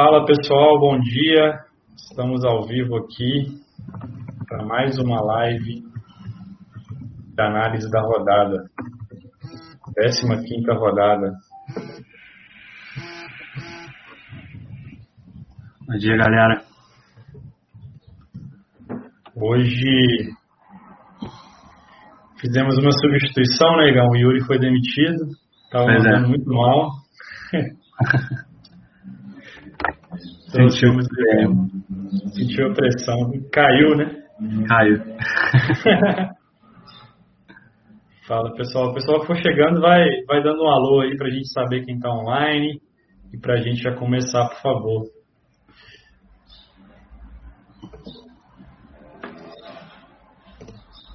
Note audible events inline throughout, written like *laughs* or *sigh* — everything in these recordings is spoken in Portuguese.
Fala pessoal, bom dia. Estamos ao vivo aqui para mais uma live de análise da rodada. 15 quinta rodada. Bom dia, galera. Hoje fizemos uma substituição, né, Igão? O Yuri foi demitido. Estava é. muito mal. *laughs* Sentiu, Sentiu a pressão. Caiu, né? caiu. *laughs* Fala, pessoal. O pessoal que for chegando, vai, vai dando um alô aí pra gente saber quem tá online e pra gente já começar, por favor.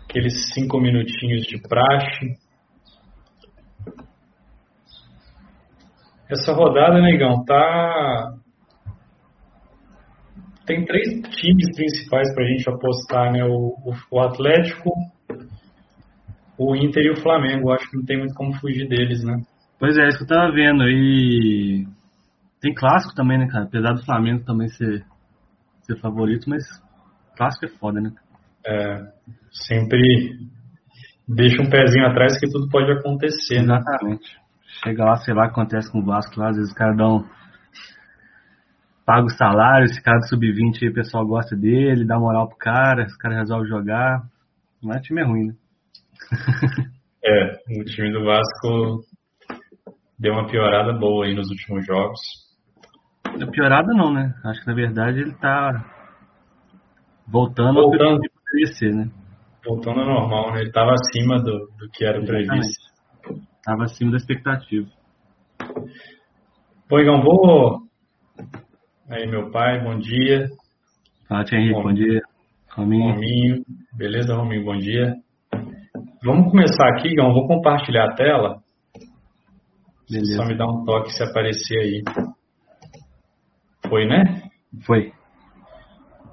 Aqueles cinco minutinhos de praxe. Essa rodada, negão, tá. Tem três times principais pra gente apostar, né? O, o, o Atlético, o Inter e o Flamengo. Acho que não tem muito como fugir deles, né? Pois é, isso que eu tava vendo. E tem clássico também, né, cara? Apesar do Flamengo também ser, ser favorito, mas clássico é foda, né? É, sempre deixa um pezinho atrás que tudo pode acontecer, né? Exatamente. Chega lá, sei lá o que acontece com o Vasco lá, às vezes os caras dão. Paga o salário, esse cara do sub-20 aí, o pessoal gosta dele, dá moral pro cara, os caras resolvem jogar. Mas o time é ruim, né? *laughs* É, o time do Vasco deu uma piorada boa aí nos últimos jogos. É piorada não, né? Acho que na verdade ele tá voltando ao Voltando. que poderia ser, né? Voltando ao normal, né? Ele estava acima do, do que era previsto. Tava acima da expectativa. Bom, Igão, vou. Aí, meu pai, bom dia. Fala, Henrique, Bom. bom dia. Rominho. Rominho. Beleza, Rominho? Bom dia. Vamos começar aqui, Igão. Vou compartilhar a tela. Beleza. Só me dá um toque se aparecer aí. Foi, né? Foi.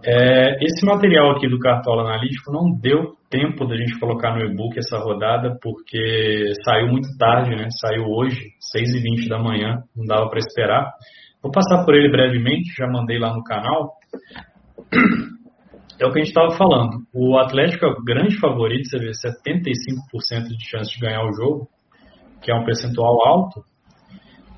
É, esse material aqui do Cartola Analítico não deu tempo da gente colocar no e-book essa rodada, porque saiu muito tarde, né? Saiu hoje, 6h20 da manhã, não dava para esperar. Vou passar por ele brevemente, já mandei lá no canal. É o que a gente estava falando. O Atlético é o grande favorito, você vê, 75% de chance de ganhar o jogo, que é um percentual alto.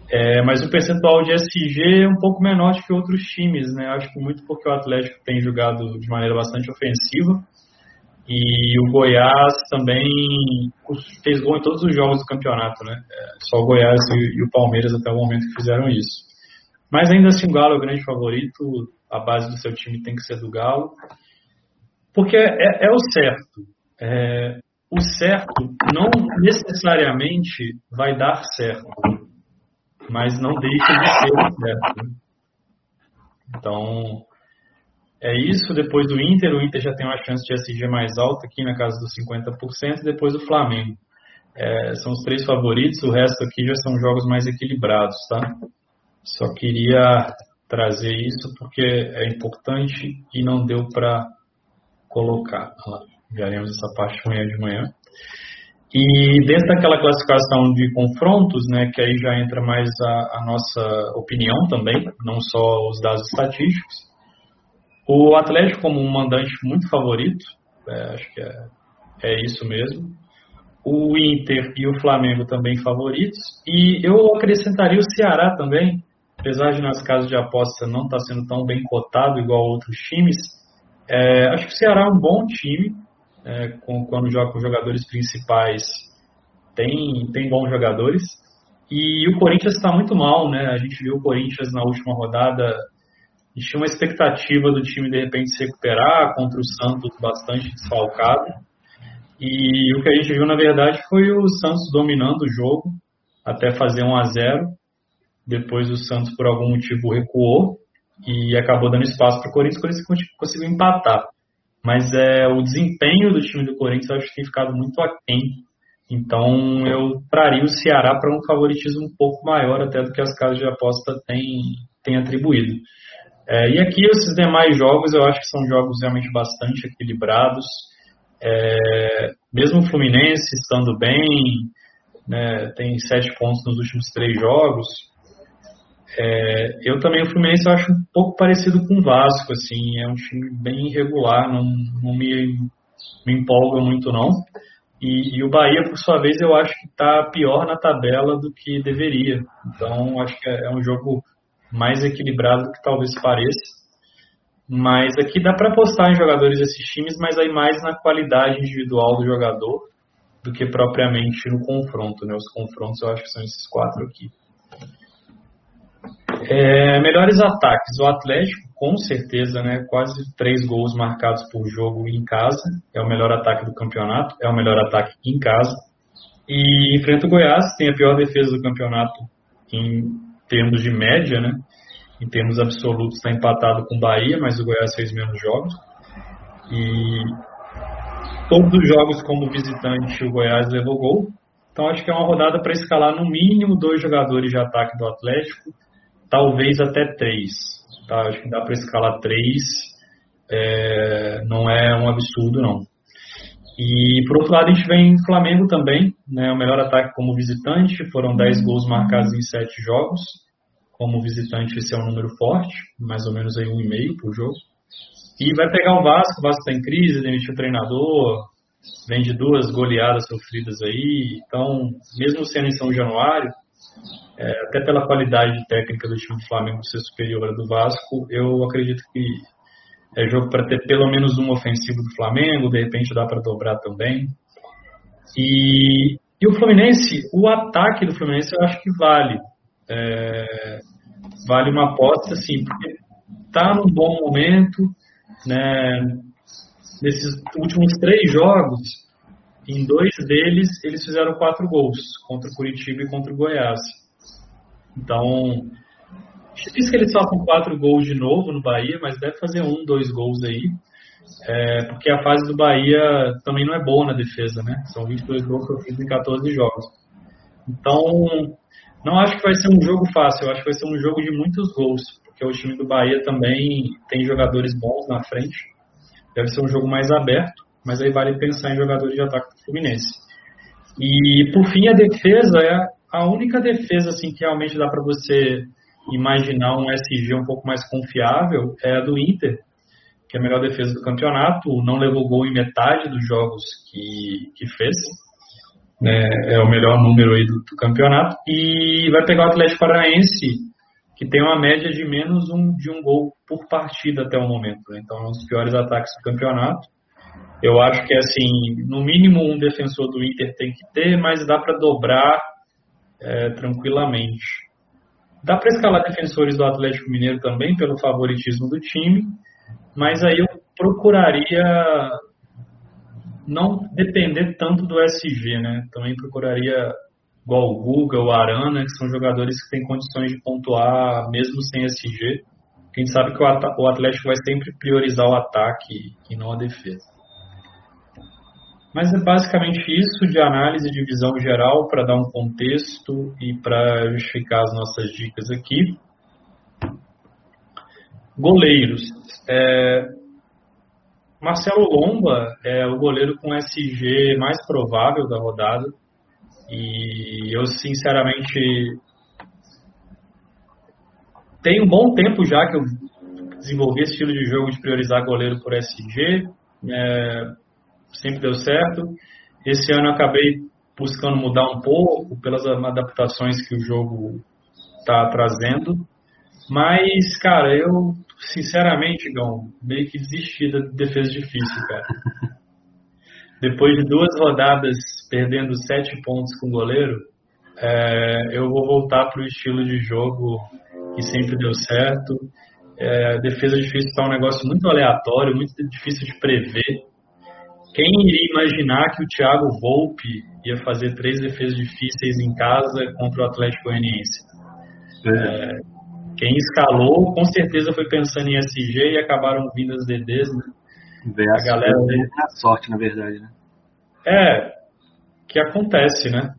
É, mas o percentual de SG é um pouco menor do que outros times, né? Acho que muito porque o Atlético tem jogado de maneira bastante ofensiva e o Goiás também fez gol em todos os jogos do campeonato, né? É, só o Goiás e, e o Palmeiras até o momento que fizeram isso. Mas ainda assim o Galo é o grande favorito, a base do seu time tem que ser do Galo, porque é, é o certo. É, o certo não necessariamente vai dar certo mas não deixa de ser o certo. Então, é isso. Depois do Inter, o Inter já tem uma chance de SG mais alta aqui na casa dos 50%, e depois o Flamengo. É, são os três favoritos, o resto aqui já são jogos mais equilibrados, tá? Só queria trazer isso porque é importante e não deu para colocar. Veremos essa parte amanhã de manhã. E dentro daquela classificação de confrontos, né, que aí já entra mais a, a nossa opinião também, não só os dados estatísticos, o Atlético como um mandante muito favorito, é, acho que é, é isso mesmo, o Inter e o Flamengo também favoritos, e eu acrescentaria o Ceará também, apesar de nas casas de aposta não estar sendo tão bem cotado igual outros times, é, acho que o Ceará é um bom time, é, com, quando joga com jogadores principais, tem, tem bons jogadores. E o Corinthians está muito mal, né? A gente viu o Corinthians na última rodada. A gente tinha uma expectativa do time de repente se recuperar contra o Santos bastante desfalcado. E o que a gente viu, na verdade, foi o Santos dominando o jogo até fazer 1 a 0 Depois o Santos, por algum motivo, recuou e acabou dando espaço para o Corinthians. O Corinthians conseguiu empatar mas é, o desempenho do time do Corinthians eu acho que tem ficado muito aquém. Então eu traria o Ceará para um favoritismo um pouco maior até do que as casas de aposta têm, têm atribuído. É, e aqui esses demais jogos eu acho que são jogos realmente bastante equilibrados. É, mesmo o Fluminense estando bem, né, tem sete pontos nos últimos três jogos, É, eu também, o Fluminense, eu acho um pouco parecido com o Vasco, assim, é um time bem irregular, não, não me, me empolga muito não. E, e, o Bahia, por sua vez, eu acho que está pior na tabela do que deveria. Então, acho que é, é um jogo mais equilibrado do que talvez pareça. Mas aqui dá para apostar em jogadores desses times, mas aí mais na qualidade individual do jogador do que propriamente no confronto. Né? Os confrontos eu acho que são esses quatro aqui. É, melhores ataques. O Atlético, com certeza, né, quase três gols marcados por jogo em casa. É o melhor ataque do campeonato. É o melhor ataque em casa. E enfrenta o Goiás, tem a pior defesa do campeonato em termos de média, né? Em termos absolutos, está empatado com o Bahia, mas o Goiás fez menos jogos. E todos os jogos como visitante, o Goiás levou gol. Então acho que é uma rodada para escalar no mínimo dois jogadores de ataque do Atlético talvez até três. Tá? Acho que dá para escalar três, é, não é um absurdo não. E por outro lado a gente vem Flamengo também, né, o melhor ataque como visitante, foram 10 gols marcados em 7 jogos. Como visitante esse é um número forte, mais ou menos aí um e meio por jogo. E vai pegar o Vasco, o Vasco está em crise, demitiu o treinador, vem de duas goleadas sofridas aí. Então, mesmo sendo em São Januário, é, até pela qualidade técnica do time do Flamengo ser superior à do Vasco, eu acredito que é jogo para ter pelo menos um ofensivo do Flamengo, de repente dá para dobrar também. E, e, o Fluminense, o ataque do Fluminense eu acho que vale. É, vale uma aposta, sim, porque está num bom momento, né? Nesses últimos três jogos, em dois deles eles fizeram quatro gols, contra o Curitiba e contra o Goiás. Então, difícil que eles façam quatro gols de novo no Bahia, mas deve fazer um, dois gols aí. É, porque a fase do Bahia também não é boa na defesa, né? São 22 gols que eu fiz em 14 jogos. Então, não acho que vai ser um jogo fácil, acho que vai ser um jogo de muitos gols, porque o time do Bahia também tem jogadores bons na frente. Deve ser um jogo mais aberto, mas aí vale pensar em jogadores de ataque do Fluminense. E, por fim, a defesa é a única defesa assim que realmente dá para você imaginar um SG um pouco mais confiável é a do Inter, que é a melhor defesa do campeonato, não levou gol em metade dos jogos que, que fez. É, é o melhor número aí do, do, campeonato. E vai pegar o Atlético Paranaense, que tem uma média de menos um, de um gol por partida até o momento. Né? Então é um dos piores ataques do campeonato. Eu acho que assim, no mínimo um defensor do Inter tem que ter, mas dá para dobrar é, tranquilamente. Dá para escalar defensores do Atlético Mineiro também, pelo favoritismo do time, mas aí eu procuraria não depender tanto do SG, né? Também procuraria igual o Guga, o Arana, que são jogadores que têm condições de pontuar mesmo sem SG. Gente sabe que o Atlético vai sempre priorizar o ataque e não a defesa. Mas é basicamente isso de análise de visão geral para dar um contexto e para justificar as nossas dicas aqui. Goleiros. É, Marcelo Lomba é o goleiro com SG mais provável da rodada. E eu, sinceramente, tem um bom tempo já que eu desenvolvi esse estilo de jogo de priorizar goleiro por SG. É, sempre deu certo. Esse ano acabei buscando mudar um pouco pelas adaptações que o jogo está trazendo. Mas, cara, eu, sinceramente, Gão, meio que desisti da defesa difícil, cara. *laughs* Depois de duas rodadas perdendo sete pontos com o goleiro, é, eu vou voltar para o estilo de jogo que sempre deu certo. É, defesa difícil está um negócio muito aleatório, muito difícil de prever. Quem iria imaginar que o Thiago Volpe ia fazer três defesas difíceis em casa contra o Atlético Goianiense? É. É, quem escalou, com certeza foi pensando em SG e acabaram vindo as DDs, né? a, a galera é a sorte, na verdade, né? É, que acontece, né?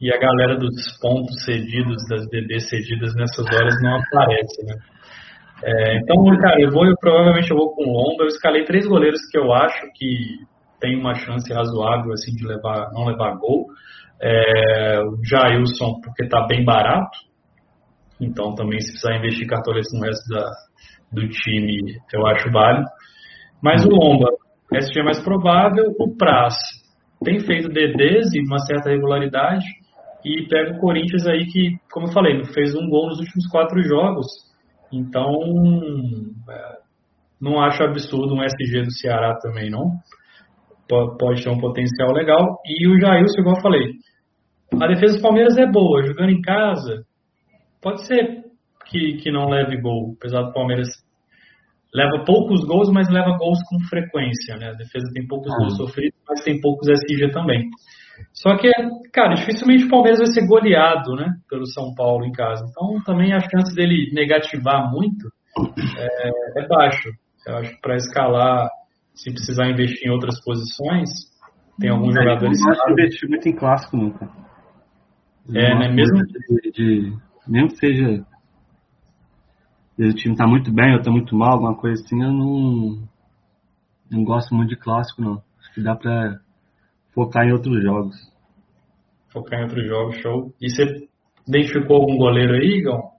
E a galera dos pontos cedidos, das DDs cedidas nessas horas não aparece, né? É, então, cara, eu vou, eu, provavelmente eu vou com o Lomba. Eu escalei três goleiros que eu acho que tem uma chance razoável assim de levar, não levar gol. É, o Jailson, porque está bem barato. Então também se precisar investir cartoletes no resto da, do time, eu acho válido. Mas o Lomba, SG é mais provável, o Praz tem feito DDs e uma certa regularidade e pega o Corinthians aí que, como eu falei, fez um gol nos últimos quatro jogos. Então, é, não acho absurdo um SG do Ceará também, não. Pode ter um potencial legal. E o Jailson, igual eu falei, a defesa do Palmeiras é boa, jogando em casa, pode ser que, que não leve gol, apesar do Palmeiras leva poucos gols, mas leva gols com frequência, né? A defesa tem poucos ah. gols sofridos, mas tem poucos SG também. Só que, cara, dificilmente o Palmeiras vai ser goleado, né? Pelo São Paulo em casa. Então, também a chance dele negativar muito é, é baixo. Eu acho que para escalar, se precisar investir em outras posições, tem alguns é, jogadores. Eu não acho investir muito em clássico nunca. É, né? Mesmo. De, de, mesmo que seja o time tá muito bem ou tá muito mal, alguma coisa assim, eu não, não gosto muito de clássico, não. Acho que dá pra focar em outros jogos. Focar em outros jogos, show. E você identificou algum goleiro aí, Igão?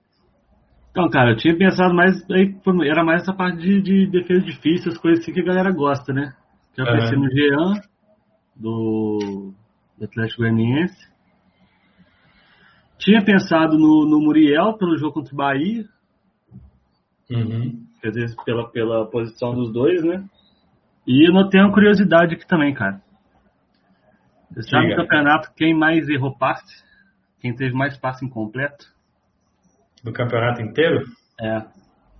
Então, cara, eu tinha pensado mais, aí, era mais essa parte de, de defesa difícil, as coisas assim que a galera gosta, né? Que eu pensei uhum. no Jean, do, do Atlético Goianiense. Tinha pensado no, no Muriel pelo jogo contra o Bahia, Uhum. Quer dizer, pela, pela posição dos dois, né? E eu notei uma curiosidade aqui também, cara. Você sabe no campeonato quem mais errou passe? Quem teve mais passe incompleto? Do campeonato inteiro? É.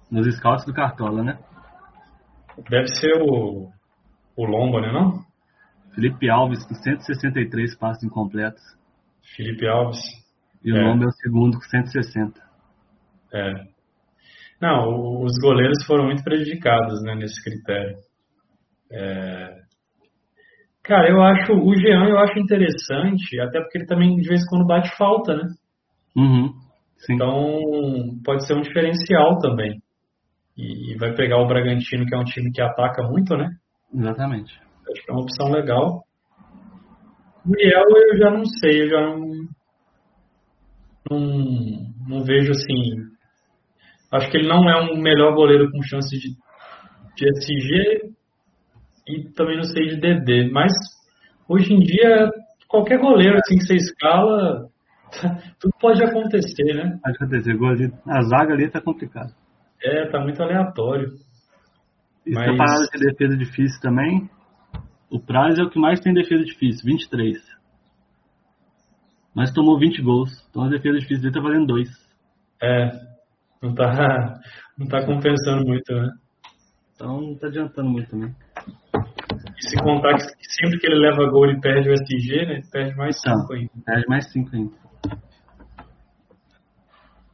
Nos scouts do Cartola, né? Deve ser o, o Lomba, né não? Felipe Alves com 163 passes incompletos. Felipe Alves. E o é. Lomba é o segundo com 160. É. Não, os goleiros foram muito prejudicados né, nesse critério. É... Cara, eu acho o Jean eu acho interessante, até porque ele também de vez em quando bate falta, né? Uhum, então pode ser um diferencial também. E vai pegar o Bragantino, que é um time que ataca muito, né? Exatamente. Acho que é uma opção legal. O Muriel eu já não sei, eu já não, não, não vejo assim Acho que ele não é um melhor goleiro com chance de, de SG e também não sei de DD. Mas hoje em dia, qualquer goleiro assim que você escala, *laughs* tudo pode acontecer, né? Pode acontecer. A zaga ali tá complicada. É, tá muito aleatório. E Mas... parada de defesa difícil também. O Praz é o que mais tem defesa difícil, 23. Mas tomou 20 gols. Então a defesa difícil dele tá valendo 2. É, não tá, *laughs* não tá compensando muito, né? Então não tá adiantando muito também. E se contar que sempre que ele leva gol ele perde o SG, né? Ele perde mais 5 então, ainda. Perde mais 5 ainda.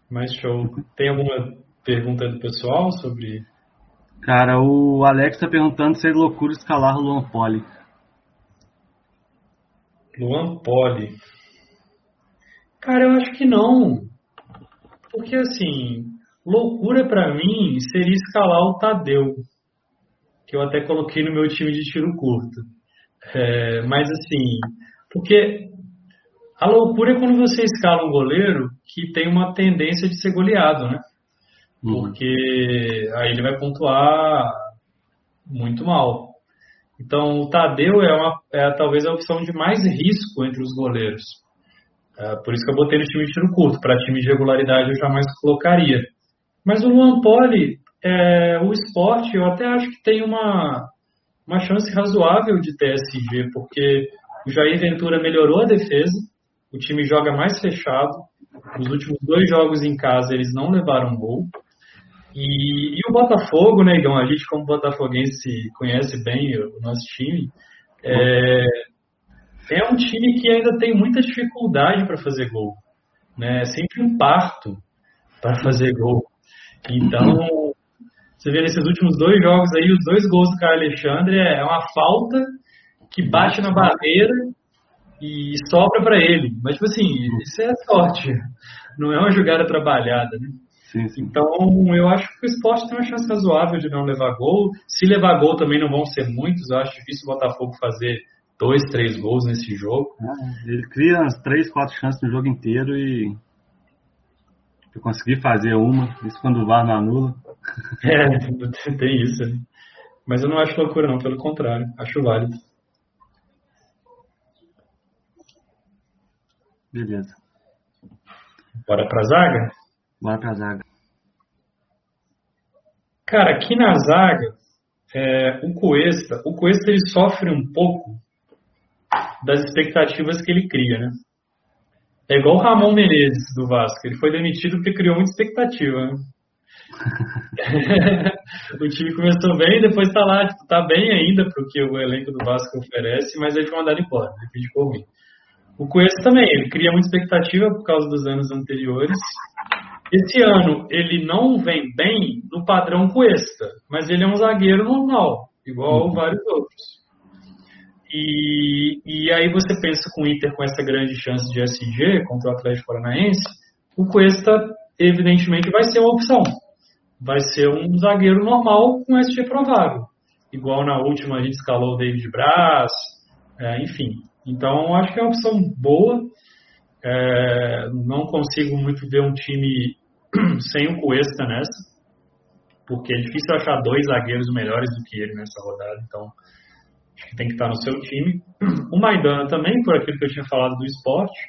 Mais show. Tem alguma pergunta do pessoal sobre. Cara, o Alex tá perguntando se é loucura escalar o Luan Poli. Luan Poli. Cara, eu acho que não. Porque assim, Loucura para mim seria escalar o Tadeu, que eu até coloquei no meu time de tiro curto. É, mas assim, porque a loucura é quando você escala um goleiro que tem uma tendência de ser goleado, né? Uhum. Porque aí ele vai pontuar muito mal. Então o Tadeu é, uma, é talvez a opção de mais risco entre os goleiros. É, por isso que eu botei no time de tiro curto. Para time de regularidade eu jamais colocaria. Mas o Luan Poli, é, o esporte, eu até acho que tem uma, uma chance razoável de TSG, porque o Jair Ventura melhorou a defesa, o time joga mais fechado. Nos últimos dois jogos em casa eles não levaram gol. E, e o Botafogo, né, Igão? A gente, como botafoguense, conhece bem o nosso time. É, é um time que ainda tem muita dificuldade para fazer gol. Né? É sempre um parto para fazer gol. Então, você vê nesses últimos dois jogos aí, os dois gols do Caio Alexandre é uma falta que bate na barreira e sobra para ele. Mas, tipo assim, isso é sorte. Não é uma jogada trabalhada, né? Sim, sim. Então, eu acho que o esporte tem uma chance razoável de não levar gol. Se levar gol também não vão ser muitos. Eu acho difícil o Botafogo fazer dois, três gols nesse jogo. ele cria umas três, quatro chances no jogo inteiro e Eu consegui fazer uma, isso quando o VAR não anula. *laughs* É, tem isso. Né? Mas eu não acho loucura, não, pelo contrário, acho válido. Beleza. Bora pra zaga? Bora pra zaga. Cara, aqui na zaga, é, o Cuesta, o Cuesta ele sofre um pouco das expectativas que ele cria, né? É igual o Ramon Menezes do Vasco, ele foi demitido porque criou muita expectativa. Né? *laughs* *laughs* o time começou bem, depois tá lá, tipo, tá bem ainda porque o elenco do Vasco oferece, mas eles mandaram embora, né? ficou ruim. O Cuesta também, ele cria muita expectativa por causa dos anos anteriores. Esse ano ele não vem bem no padrão Cuesta, mas ele é um zagueiro normal, igual uhum. vários outros. E, e aí você pensa com o Inter com essa grande chance de SG contra o Atlético Paranaense, o Cuesta evidentemente vai ser uma opção. Vai ser um zagueiro normal com SG provável. Igual na última a gente escalou o David Braz, é, enfim. Então, acho que é uma opção boa. É, não consigo muito ver um time *clears throat* sem o Cuesta nessa, porque é difícil achar dois zagueiros melhores do que ele nessa rodada. Então, acho que tem que estar no seu time. *clears throat* O Maidana também, por aquilo que eu tinha falado do esporte.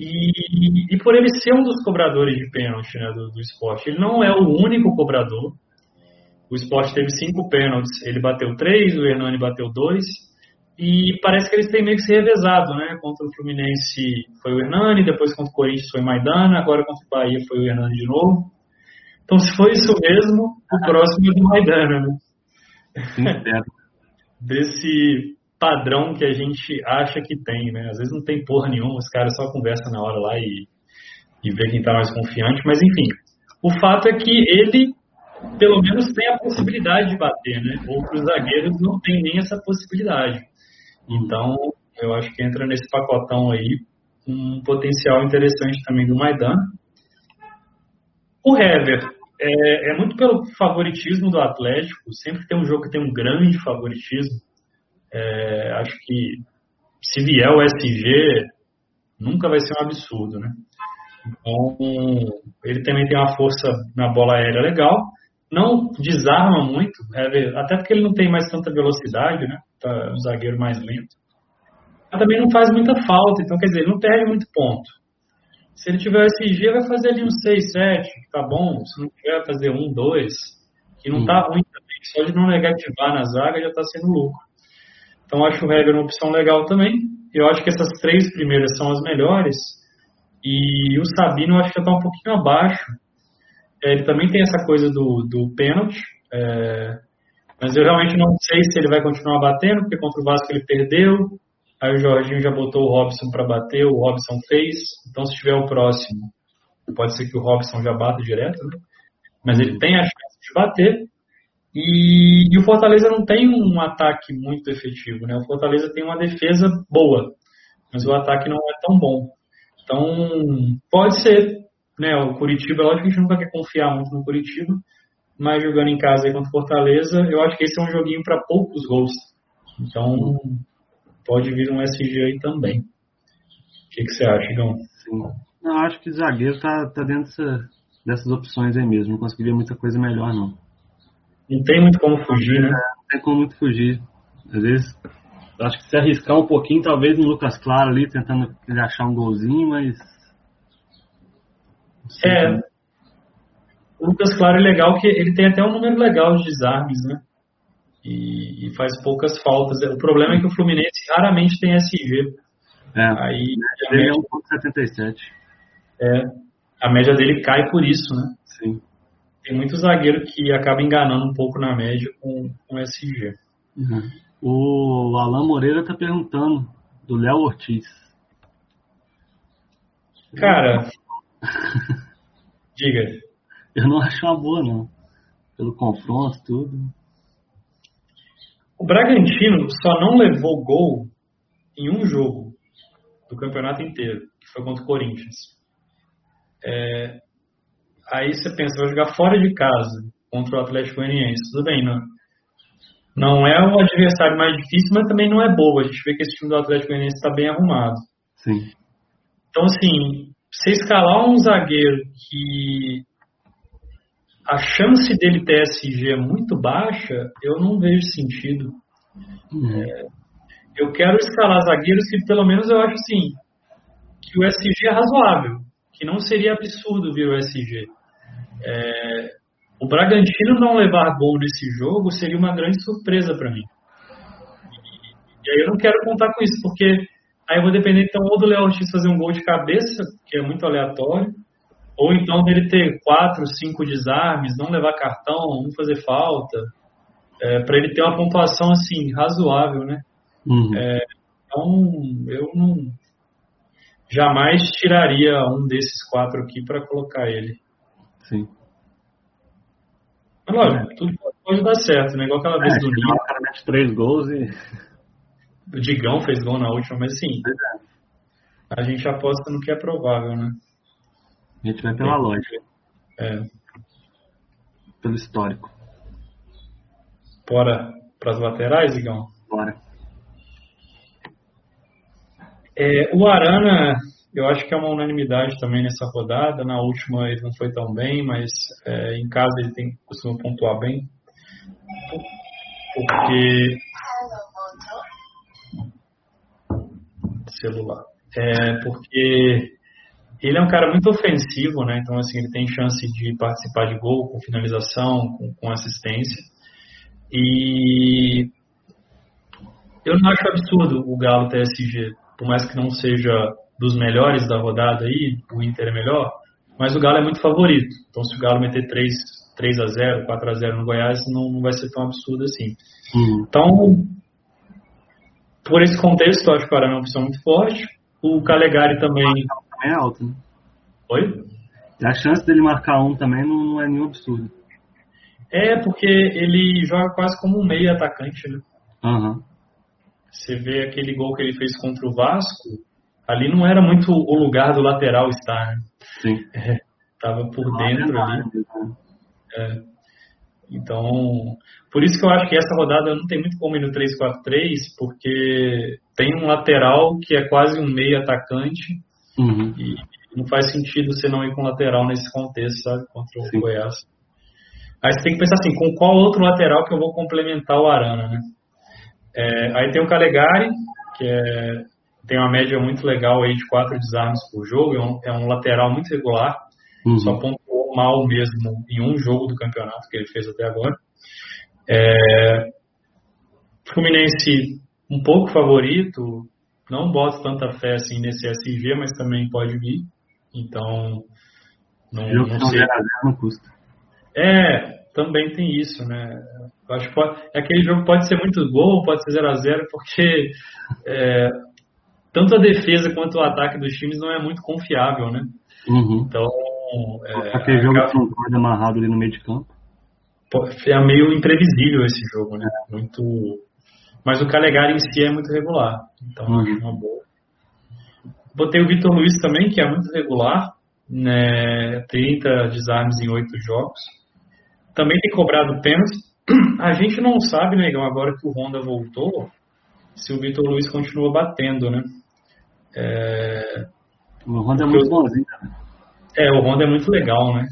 E, e por ele ser um dos cobradores de pênalti né, do, do esporte. Ele não é o único cobrador. O esporte teve cinco pênaltis, ele bateu três, o Hernani bateu dois. E parece que eles têm meio que se revezado, né? Contra o Fluminense foi o Hernani, depois contra o Corinthians foi o Maidana, agora contra o Bahia foi o Hernani de novo. Então, se foi isso mesmo, o próximo é do Maidana, né? *laughs* Desse padrão que a gente acha que tem, né? Às vezes não tem porra nenhuma, os caras só conversam na hora lá e, e vê quem tá mais confiante, mas enfim. O fato é que ele, pelo menos, tem a possibilidade de bater, né? Outros zagueiros não têm nem essa possibilidade. Então, eu acho que entra nesse pacotão aí um potencial interessante também do Maidan. O Hever é, é, muito pelo favoritismo do Atlético. Sempre tem um jogo que tem um grande favoritismo. É, acho que se vier o SG, nunca vai ser um absurdo, né? Então, ele também tem uma força na bola aérea legal. Não desarma muito, até porque ele não tem mais tanta velocidade, né? Tá um zagueiro mais lento. Mas também não faz muita falta, então quer dizer, ele não perde muito ponto. Se ele tiver SG, vai fazer ali um 6, 7, tá bom. Se não tiver, vai fazer um, 2, que não tá ruim também. Só de não negativar na zaga já tá sendo lucro. Então acho o Heger uma opção legal também. Eu acho que essas três primeiras são as melhores. E o Sabino eu acho que já tá um pouquinho abaixo. É, ele também tem essa coisa do, do pênalti. É, mas eu realmente não sei se ele vai continuar batendo, porque contra o Vasco ele perdeu. Aí o Jorginho já botou o Robson para bater, o Robson fez. Então, se tiver o próximo, pode ser que o Robson já bata direto, né? Mas ele tem a chance de bater. E, e, o Fortaleza não tem um ataque muito efetivo, né? O Fortaleza tem uma defesa boa, mas o ataque não é tão bom. Então, pode ser, né? O Curitiba, lógico que a gente nunca quer confiar muito no Curitiba, mas jogando em casa aí contra Fortaleza, eu acho que esse é um joguinho para poucos gols. Então, pode vir um SG aí também. O que, que você acha, Igão? Sim. Não, acho que zagueiro tá, tá dentro dessa, dessas opções aí mesmo. Não consegui ver muita coisa melhor, não. Não tem muito como fugir, né? Não tem como muito fugir. Às vezes, acho que se arriscar um pouquinho, talvez no Lucas Claro ali, tentando achar um golzinho, mas. É, o Lucas Claro é legal que ele tem até um número legal de desarmes, né? E, e, faz poucas faltas. O problema é que o Fluminense raramente tem SG. É, Aí, a média, é 1,77. É, a média dele cai por isso, né? Sim. Tem muito zagueiro que acaba enganando um pouco na média com, com SG. Uhum. O Alan Moreira tá perguntando do Léo Ortiz. Cara, *laughs* diga. Eu não acho uma boa, não. Pelo confronto, tudo. O Bragantino só não levou gol em um jogo do campeonato inteiro, que foi contra o Corinthians. É, aí você pensa, vai jogar fora de casa contra o Atlético Goianiense. Tudo bem, não, não é o adversário mais difícil, mas também não é bobo. A gente vê que esse time do Atlético Goianiense está bem arrumado. Sim. Então, assim, você escalar um zagueiro que a chance dele ter SG é muito baixa, eu não vejo sentido. Uhum. É, eu quero escalar zagueiros que pelo menos eu acho assim, que o SG é razoável, que não seria absurdo vir o SG. É, o Bragantino não levar gol nesse jogo seria uma grande surpresa para mim. E, e aí eu não quero contar com isso, porque aí eu vou depender então ou do Léo Ortiz fazer um gol de cabeça, que é muito aleatório, ou então dele ter quatro, cinco desarmes, não levar cartão, não fazer falta, é, para ele ter uma pontuação assim razoável, né? Uhum. É, então eu não jamais tiraria um desses quatro aqui para colocar ele. Sim. Mas lógico, tudo pode dar certo, né? Igual aquela vez é, do Ninho. O cara mete três gols e. O Digão fez gol na última, mas sim. A gente aposta no que é provável, né? A gente vai pela é. lógica. É. Pelo histórico. Bora para as laterais, Digão? Bora. É, o Arana, eu acho que é uma unanimidade também nessa rodada. Na última ele não foi tão bem, mas é, em casa ele tem, costuma pontuar bem. Porque. Celular. É, porque ele é um cara muito ofensivo, né? Então, assim, ele tem chance de participar de gol com finalização, com, com assistência. E eu não acho absurdo o Galo TSG, por mais que não seja dos melhores da rodada aí, o Inter é melhor, mas o Galo é muito favorito. Então, se o Galo meter 3, 3 a 0 4 a 0 no Goiás, não, não vai ser tão absurdo assim. Uhum. Então, por esse contexto, eu acho que o Arana é uma opção muito forte. O Calegari também é alto, né? Oi? A chance dele marcar um também não, não é nenhum absurdo. É, porque ele joga quase como um meio atacante, né? Uhum. Você vê aquele gol que ele fez contra o Vasco, ali não era muito o lugar do lateral estar, né? Sim. *laughs* É, tava por ah, dentro é ali. Né? É. Então, por isso que eu acho que essa rodada não tem muito como ir no 3-4-3, porque tem um lateral que é quase um meio atacante Uhum. E não faz sentido você não ir com lateral nesse contexto, sabe? Contra o Sim. Goiás. Aí você tem que pensar assim, com qual outro lateral que eu vou complementar o Arana, né? É, aí tem o Calegari, que é, tem uma média muito legal aí de quatro desarmes por jogo, é um, é um lateral muito regular, uhum. só pontuou mal mesmo em um jogo do campeonato que ele fez até agora. É, Fluminense um pouco favorito, não boto tanta fé assim nesse SG, mas também pode vir. Então, não, não, não sei. não custa. É, também tem isso, né? acho que pode, aquele jogo pode ser muito gol, pode ser 0 a 0 porque é, tanto a defesa quanto o ataque dos times não é muito confiável, né? Uhum. Então, é, aquele jogo acaba... com corda amarrado ali no meio de campo. É meio imprevisível esse jogo, né? Muito mas o Calegari em si é muito regular. Então uhum. acho uma boa. Botei o Vitor Luiz também, que é muito regular. Né, 30 desarmes em 8 jogos. Também tem cobrado pênalti. *clears throat* A gente não sabe, negão, agora que o Honda voltou, se o Vitor Luiz continua batendo, né? É... O Honda é muito bonzinho, cara. É, o Honda é muito legal, né?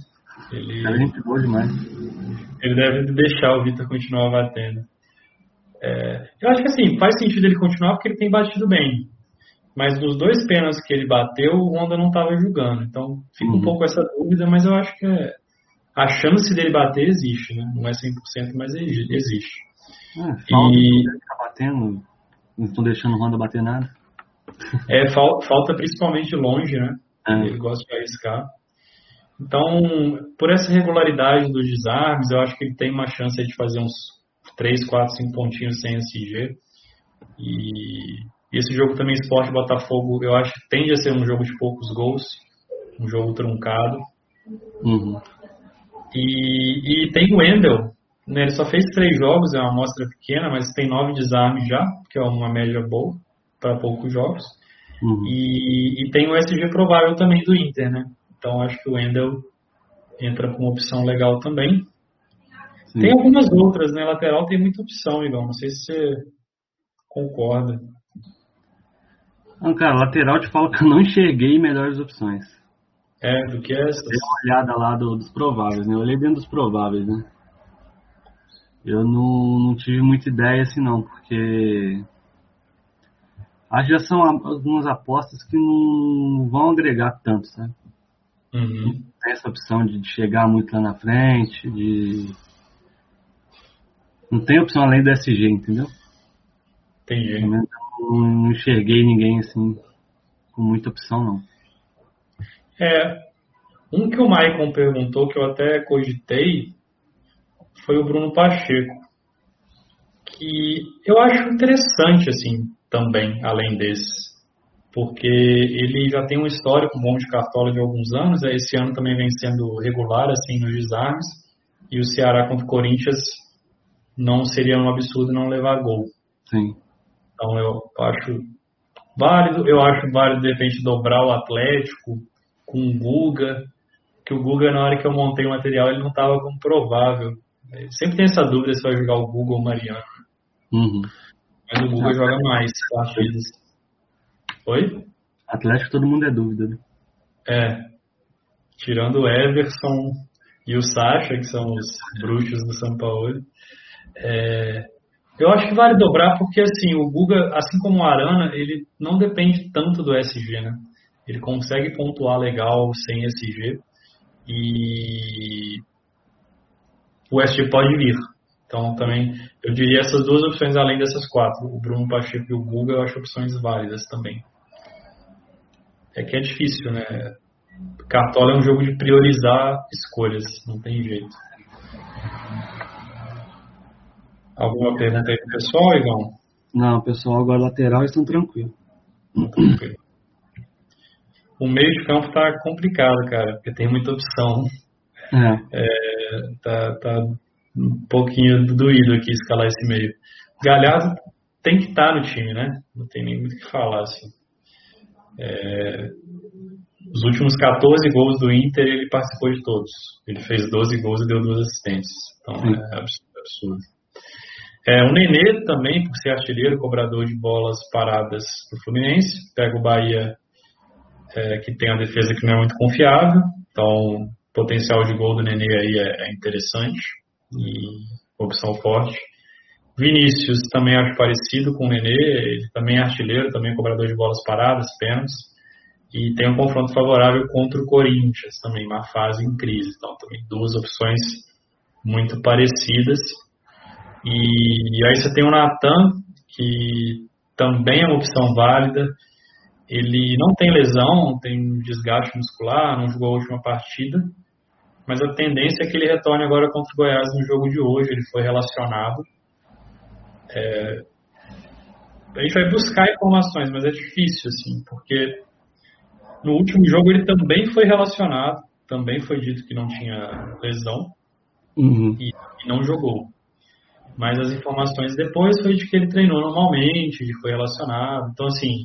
Ele... É gente boa demais. Ele deve deixar o Vitor continuar batendo. É, eu acho que assim, faz sentido ele continuar porque ele tem batido bem. Mas dos dois pênaltis que ele bateu, o Honda não estava julgando. Então fica uhum. um pouco essa dúvida, mas eu acho que é, a chance dele bater existe, né? Não é 100%, mas existe. É, falta e... tá batendo, não estão deixando o Honda bater nada. É, falta principalmente longe, né? É. Ele gosta de arriscar. Então, por essa regularidade dos desarmes, eu acho que ele tem uma chance de fazer uns 3, 4, 5 pontinhos sem SG. E esse jogo também, Esporte Botafogo, eu acho que tende a ser um jogo de poucos gols, um jogo truncado. Uhum. E, e tem o Wendel, né, ele só fez três jogos, é uma amostra pequena, mas tem nove desarmes já, que é uma média boa para poucos jogos. Uhum. E, e, tem o SG provável também do Inter, né? Então acho que o Wendel entra com uma opção legal também. Sim. Tem algumas outras, né? Lateral tem muita opção, Igor. Não sei se você concorda. Não, cara, lateral te falo que eu não enxerguei melhores opções. É, do que essas? Dei uma olhada lá do, dos prováveis, né? Eu olhei dentro dos prováveis, né? Eu não, não tive muita ideia assim não, porque acho que já são algumas apostas que não vão agregar tanto, sabe? Uhum. Tem essa opção de chegar muito lá na frente, de. Não tem opção além do SG, entendeu? Entendi. Não, não enxerguei ninguém assim com muita opção não. É. Um que o Maicon perguntou, que eu até cogitei, foi o Bruno Pacheco. Que eu acho interessante, assim, também, além desse. Porque ele já tem um histórico bom de cartola de alguns anos, né? esse ano também vem sendo regular, assim, nos desarmes. E o Ceará contra o Corinthians não seria um absurdo não levar gol. Sim. Então eu acho válido, eu acho válido de repente dobrar o Atlético com o Guga, que o Guga na hora que eu montei o material ele não estava como provável. Sempre tem essa dúvida se vai jogar o Guga ou o Mariano. Uhum. Mas o Guga joga mais partidas. Oi? Atlético todo mundo é dúvida, né? É. Tirando o Everson e o Sacha, que são os bruxos do São Paulo. É, eu acho que vale dobrar porque assim, o Guga, assim como o Arana, ele não depende tanto do SG, né? Ele consegue pontuar legal sem SG. E o SG pode vir. Então também eu diria essas duas opções além dessas quatro, o Bruno Pacheco e o Guga, eu acho opções válidas também. É que é difícil, né? Cartola é um jogo de priorizar escolhas, não tem jeito. Alguma pergunta aí pro pessoal, Igão? Não, pessoal agora lateral estão tranquilos. Tranquilo. O meio de campo tá complicado, cara, porque tem muita opção. É. É, tá, tá um pouquinho doído aqui escalar esse meio. Galhardo tem que estar tá no time, né? Não tem nem muito o que falar, assim. É, os últimos 14 gols do Inter, ele participou de todos. Ele fez 12 gols e deu duas assistências. Então, Sim. é absurdo. É, o Nenê também, por ser artilheiro, cobrador de bolas paradas do Fluminense. Pega o Bahia, é, que tem a defesa que não é muito confiável. Então, o potencial de gol do Nenê aí é, é interessante e opção forte. Vinícius também acho parecido com o Nenê, ele também é artilheiro, também é cobrador de bolas paradas, pênaltis, e tem um confronto favorável contra o Corinthians, também uma fase em crise. Então, também duas opções muito parecidas. E, aí você tem o Natan, que também é uma opção válida. Ele não tem lesão, não tem desgaste muscular, não jogou a última partida, mas a tendência é que ele retorne agora contra o Goiás no jogo de hoje. Ele foi relacionado. É, a gente vai buscar informações, mas é difícil, assim, porque no último jogo ele também foi relacionado, também foi dito que não tinha lesão uhum. e, e, não jogou. Mas as informações depois foi de que ele treinou normalmente, de foi relacionado. Então, assim,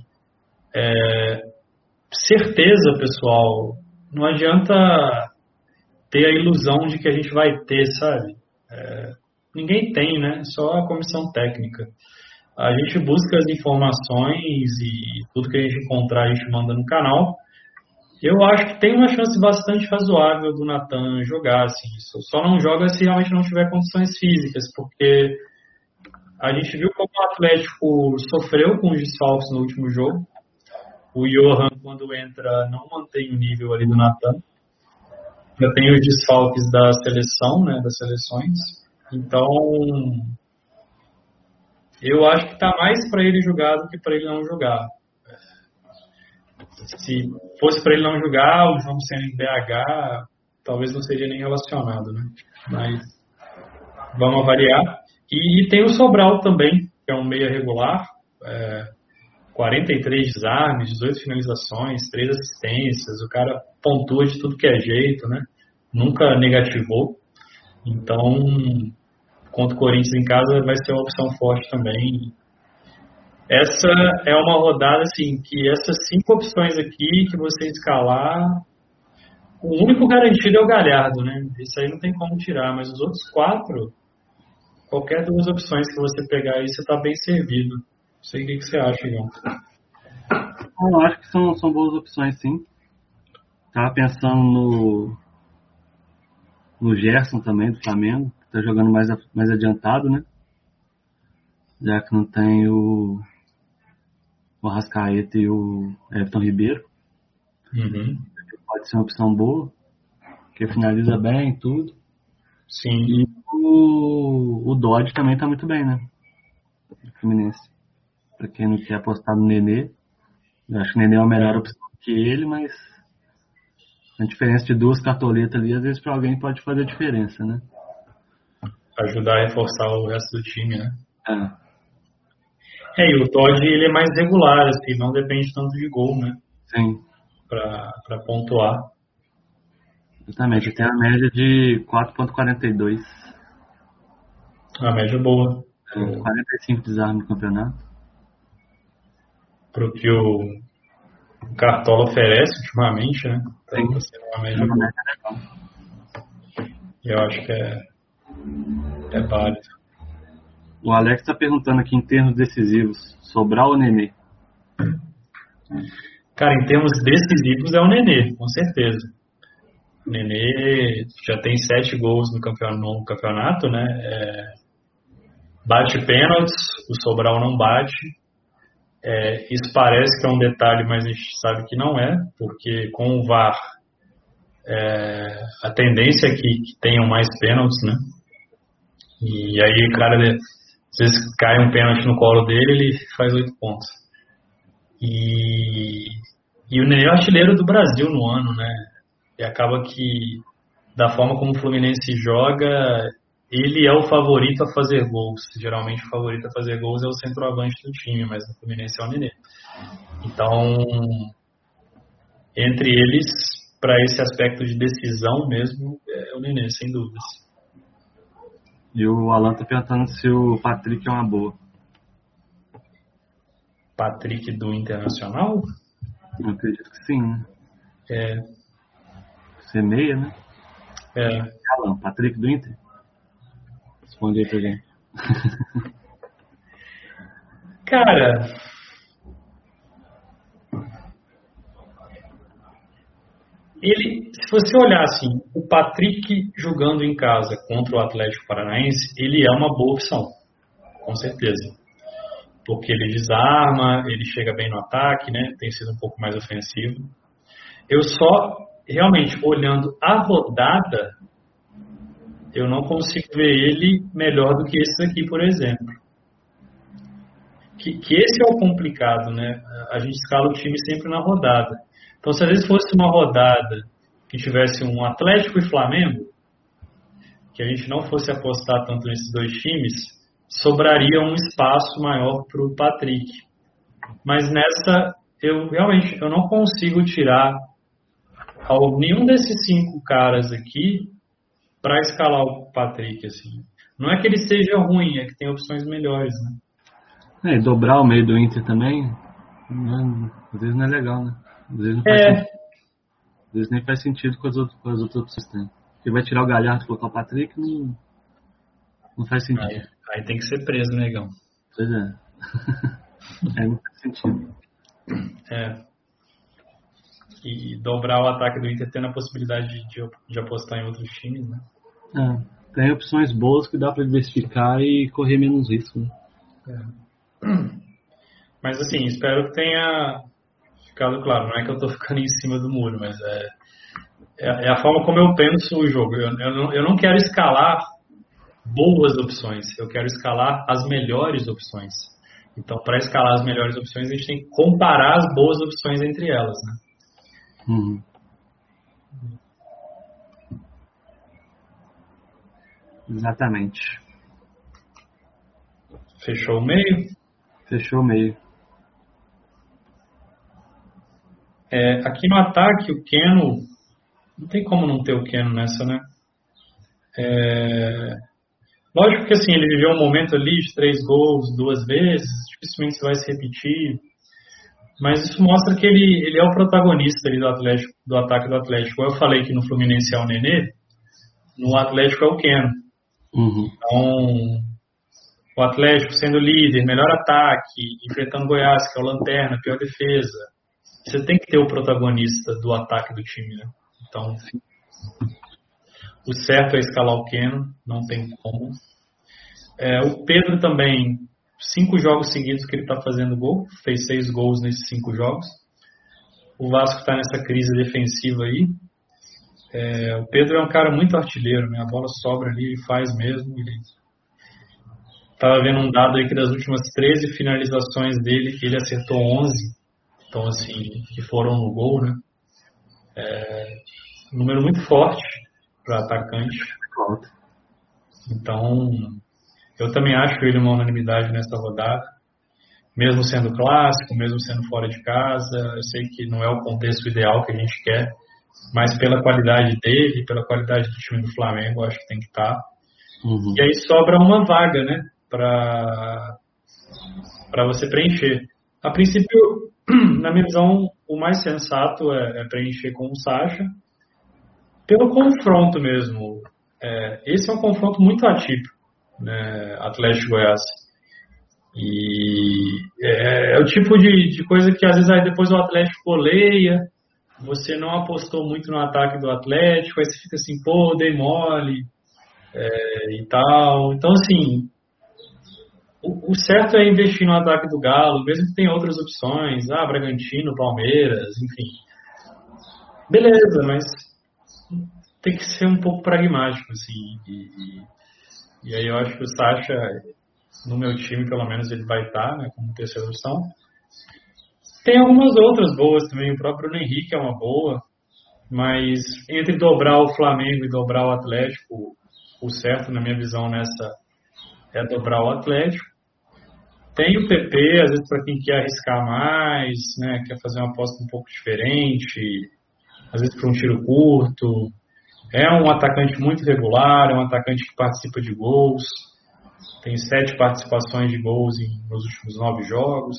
é, certeza, pessoal, não adianta ter a ilusão de que a gente vai ter, sabe? É, ninguém tem, né? Só a comissão técnica. A gente busca as informações e tudo que a gente encontrar a gente manda no canal. Eu acho que tem uma chance bastante razoável do Natan jogar, assim. Só não joga se realmente não tiver condições físicas, porque a gente viu como o Atlético sofreu com os desfalques no último jogo. O Johan, quando entra, não mantém o nível ali do Natan já tem os desfalques da seleção, né, das seleções. Então, eu acho que está mais para ele jogar do que para ele não jogar. Se fosse para ele não jogar, o João sendo em BH, talvez não seria nem relacionado, né? Mas vamos avaliar. E, tem o Sobral também, que é um meia regular. É, 43 desarmes, 18 finalizações, 3 assistências, o cara pontua de tudo que é jeito, né? Nunca negativou. Então, contra o Corinthians em casa vai ser uma opção forte também. Essa é uma rodada assim que essas cinco opções aqui que você escalar, o único garantido é o Galhardo, né? Isso aí não tem como tirar, mas os outros quatro, qualquer duas opções que você pegar aí, você está bem servido. Não sei o que, você acha, João. Eu acho que são, são boas opções, sim. Tava pensando no. No Gerson também, do Flamengo, que tá jogando mais, mais adiantado, né? Já que não tem o. O Rascaeta e o Everton Ribeiro. Uhum. Pode ser uma opção boa. Que finaliza bem e tudo. Sim. E o, o Dodge também tá muito bem, né? Do Fluminense. Pra quem não quer apostar no Nenê. Eu acho que o Nenê é a melhor opção que ele, mas a diferença de duas cartoletas ali, às vezes para alguém pode fazer diferença, né? Ajudar a reforçar o resto do time, né? É. É, e o Todd ele é mais regular, assim, não depende tanto de gol, né? Sim. Pra, pra pontuar. Exatamente, tem a média de 4.42. A média boa. É, 45 desarme no campeonato. Pro que o Cartola oferece ultimamente, né? Sim. sendo uma média É uma boa. média legal. Eu acho que é, é válido. O Alex está perguntando aqui em termos decisivos, Sobral ou Nenê? Cara, em termos decisivos é o Nenê, com certeza. O Nenê já tem sete gols no campeonato, né? É, bate pênaltis, o Sobral não bate. É, isso parece que é um detalhe, mas a gente sabe que não é, porque com o VAR é, a tendência é que, que tenham mais pênaltis, né? E aí o cara, às vezes cai um pênalti no colo dele, ele faz oito pontos. E, e o Nenê é o artilheiro do Brasil no ano, né? E acaba que, da forma como o Fluminense joga, ele é o favorito a fazer gols. Geralmente o favorito a fazer gols é o centroavante do time, mas no Fluminense é o Nenê. Então, entre eles, para esse aspecto de decisão mesmo, é o Nenê, sem dúvidas. E o Alan tá perguntando se o Patrick é uma boa. Patrick do Internacional? Eu acredito que sim, né? É, Ser meia, né? é, Alan, Patrick do Inter? Responde aí pra gente. Cara, ele, se você olhar assim, o Patrick jogando em casa contra o Atlético Paranaense, ele é uma boa opção, com certeza. Porque ele desarma, ele chega bem no ataque, né? Tem sido um pouco mais ofensivo. Eu só, realmente, olhando a rodada, eu não consigo ver ele melhor do que esse daqui, por exemplo. Que, que esse é o complicado, né? A gente escala o time sempre na rodada. Então, se às vezes fosse uma rodada que tivesse um Atlético e Flamengo, que a gente não fosse apostar tanto nesses dois times, sobraria um espaço maior para o Patrick. Mas nessa, eu realmente eu não consigo tirar nenhum desses cinco caras aqui para escalar o Patrick. Assim. Não é que ele seja ruim, é que tem opções melhores. Né? É, dobrar o meio do Inter também, né, às vezes não é legal, né? Às vezes não faz É. sentido. Às vezes nem faz sentido com as outras, com as outras opções que tem. Porque vai tirar o Galhardo e colocar o Patrick, não, não faz sentido. Aí, aí tem que ser preso, negão. Pois é. *laughs* Aí não faz sentido. É. E dobrar o ataque do Inter tendo a possibilidade de, de, de apostar em outros times, né? É, tem opções boas que dá pra diversificar e correr menos risco, né? Mas assim, espero que tenha ficado claro. Não é que eu tô ficando em cima do muro, mas é, é, é a forma como eu penso o jogo. Eu, eu, não, eu não quero escalar boas opções, eu quero escalar as melhores opções. Então, para escalar as melhores opções, a gente tem que comparar as boas opções entre elas, né? Uhum. Exatamente. Fechou o meio? Fechou o meio. É, aqui no ataque, o Keno. Não tem como não ter o Keno nessa, né? É, lógico que assim, ele viveu um momento ali de três gols duas vezes, dificilmente vai se repetir. Mas isso mostra que ele, ele é o protagonista ali do, Atlético, do ataque do Atlético. Eu falei que no Fluminense é o Nenê, no Atlético é o Keno. Uhum. Então, o Atlético sendo líder, melhor ataque, enfrentando o Goiás, que é o lanterna, pior defesa. Você tem que ter o protagonista do ataque do time, né? Então, o certo é escalar o Keno, não tem como. É, o Pedro também, cinco jogos seguidos que ele está fazendo gol, fez seis gols nesses cinco jogos. O Vasco está nessa crise defensiva aí. É, o Pedro é um cara muito artilheiro, né? A bola sobra ali, ele faz mesmo. Ele estava vendo um dado aí que das últimas 13 finalizações dele, ele acertou 11. Então, assim, que foram no gol, né? É, um número muito forte para atacante. Então, eu também acho ele uma unanimidade nessa rodada. Mesmo sendo clássico, mesmo sendo fora de casa, eu sei que não é o contexto ideal que a gente quer, mas pela qualidade dele, pela qualidade do time do Flamengo, acho que tem que estar. Tá. Uhum. E aí sobra uma vaga, né, para para você preencher. A princípio, *clears throat* na minha visão, o mais sensato é, é preencher com o Sacha, pelo confronto mesmo. É, esse é um confronto muito atípico né, Atlético Goiás. E é, é, o tipo de, de coisa que às vezes aí depois o Atlético coleia, você não apostou muito no ataque do Atlético, aí você fica assim, pô, dei mole é, e tal. Então, assim, o, certo é investir no ataque do Galo, mesmo que tenha outras opções, ah, Bragantino, Palmeiras, enfim. Beleza, mas tem que ser um pouco pragmático, assim, e, e e aí eu acho que o Sacha, no meu time pelo menos, ele vai estar né, como terceira opção. Tem algumas outras boas também, o próprio Henrique é uma boa, mas entre dobrar o Flamengo e dobrar o Atlético, o certo, na minha visão, nessa é dobrar o Atlético. Tem o PP, às vezes para quem quer arriscar mais, né, quer fazer uma aposta um pouco diferente, às vezes para um tiro curto, é um atacante muito regular, é um atacante que participa de gols, tem sete participações de gols em, nos últimos nove jogos.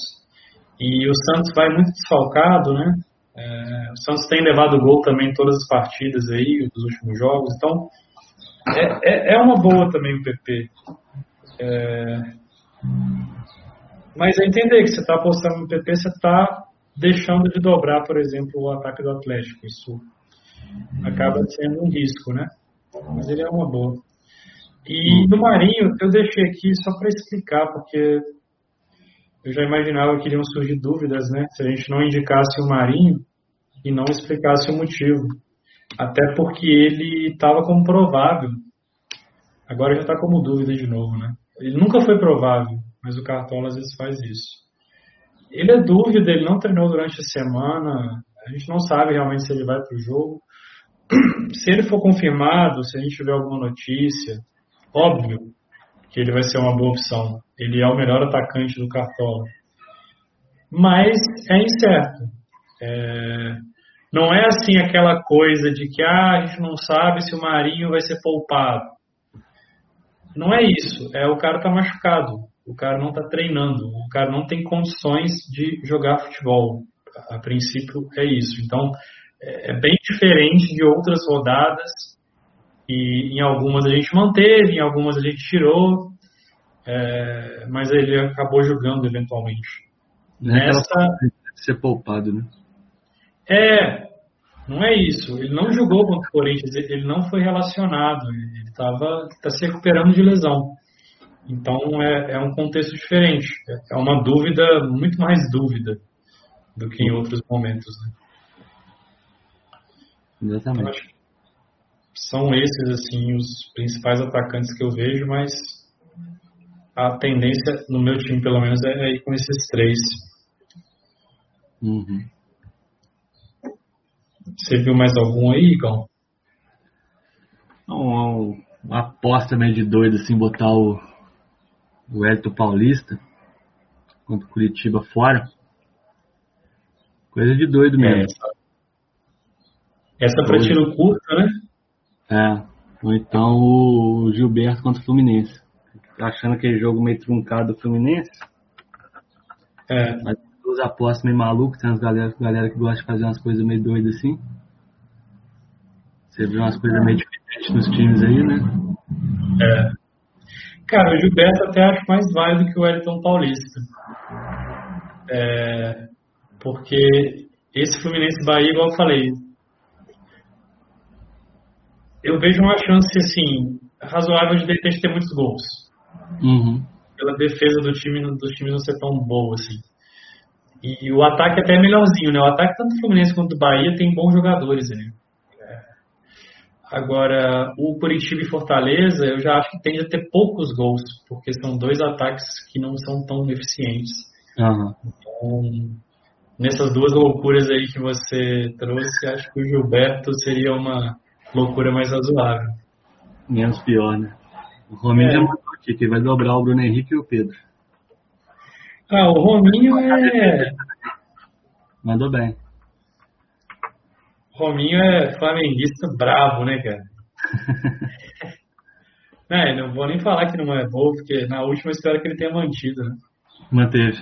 E o Santos vai muito desfalcado, né? É, o Santos tem levado gol também em todas as partidas aí, dos últimos jogos. Então, é, é, é uma boa também o PP. É, mas é entender que você está apostando no PP, você está deixando de dobrar, por exemplo, o ataque do Atlético. Isso acaba sendo um risco, né? Mas ele é uma boa. E do Marinho, eu deixei aqui só para explicar, porque eu já imaginava que iriam surgir dúvidas, né? Se a gente não indicasse o Marinho e não explicasse o motivo. Até porque ele estava como provável. Agora já está como dúvida de novo, né? Ele nunca foi provável, mas o Cartola às vezes faz isso. Ele é dúvida, ele não treinou durante a semana, a gente não sabe realmente se ele vai para o jogo. *clears throat* Se ele for confirmado, se a gente tiver alguma notícia, óbvio que ele vai ser uma boa opção. Ele é o melhor atacante do Cartola. Mas é incerto. É... Não é assim aquela coisa de que ah, a gente não sabe se o Marinho vai ser poupado. Não é isso. É o cara tá machucado. O cara não tá treinando. O cara não tem condições de jogar futebol. A princípio é isso. Então, é, é bem diferente de outras rodadas e em algumas a gente manteve, em algumas a gente tirou, é, mas ele acabou jogando eventualmente. Nessa ser poupado, né? É, não é isso. Ele não jogou contra o Corinthians, ele não foi relacionado, ele estava tá se recuperando de lesão. Então é, é um contexto diferente. É uma dúvida, muito mais dúvida do que em outros momentos. Né? Exatamente. Então, são esses assim os principais atacantes que eu vejo, mas a tendência no meu time pelo menos é ir com esses três. Uhum. Você viu mais algum aí, Igão? Não, uma aposta meio de doido assim, botar o, o Elton Paulista contra o Curitiba fora. Coisa de doido mesmo. É, essa para tiro curto, né? É. Ou então o Gilberto contra o Fluminense. Tá achando aquele jogo meio truncado do Fluminense. É. Mas os apostas meio malucos, tem as galera, galera que gosta de fazer umas coisas meio doidas assim. Você viu umas coisas meio diferentes nos times aí, né? É. Cara, o Gilberto até acho mais válido que o Elton Paulista. É, porque esse Fluminense Bahia, igual eu falei, eu vejo uma chance assim razoável de de repente ter muitos gols. Uhum. Pela defesa do time, dos times não ser tão boa assim. E o ataque até é melhorzinho, né? O ataque tanto do Fluminense quanto do Bahia tem bons jogadores ali. Agora, o Curitiba e Fortaleza, eu já acho que tende a ter poucos gols, porque são dois ataques que não são tão eficientes. Uhum. Então, nessas duas loucuras aí que você trouxe, acho que o Gilberto seria uma loucura mais razoável. Menos pior, né? O Rominho é. já mandou aqui que vai dobrar o Bruno Henrique e o Pedro. Ah, o Rominho é. Mandou bem. Rominho é flamenguista bravo, né, cara? não, *laughs* não vou nem falar que não é bom, porque na última espero que ele tenha mantido, né? Manteve.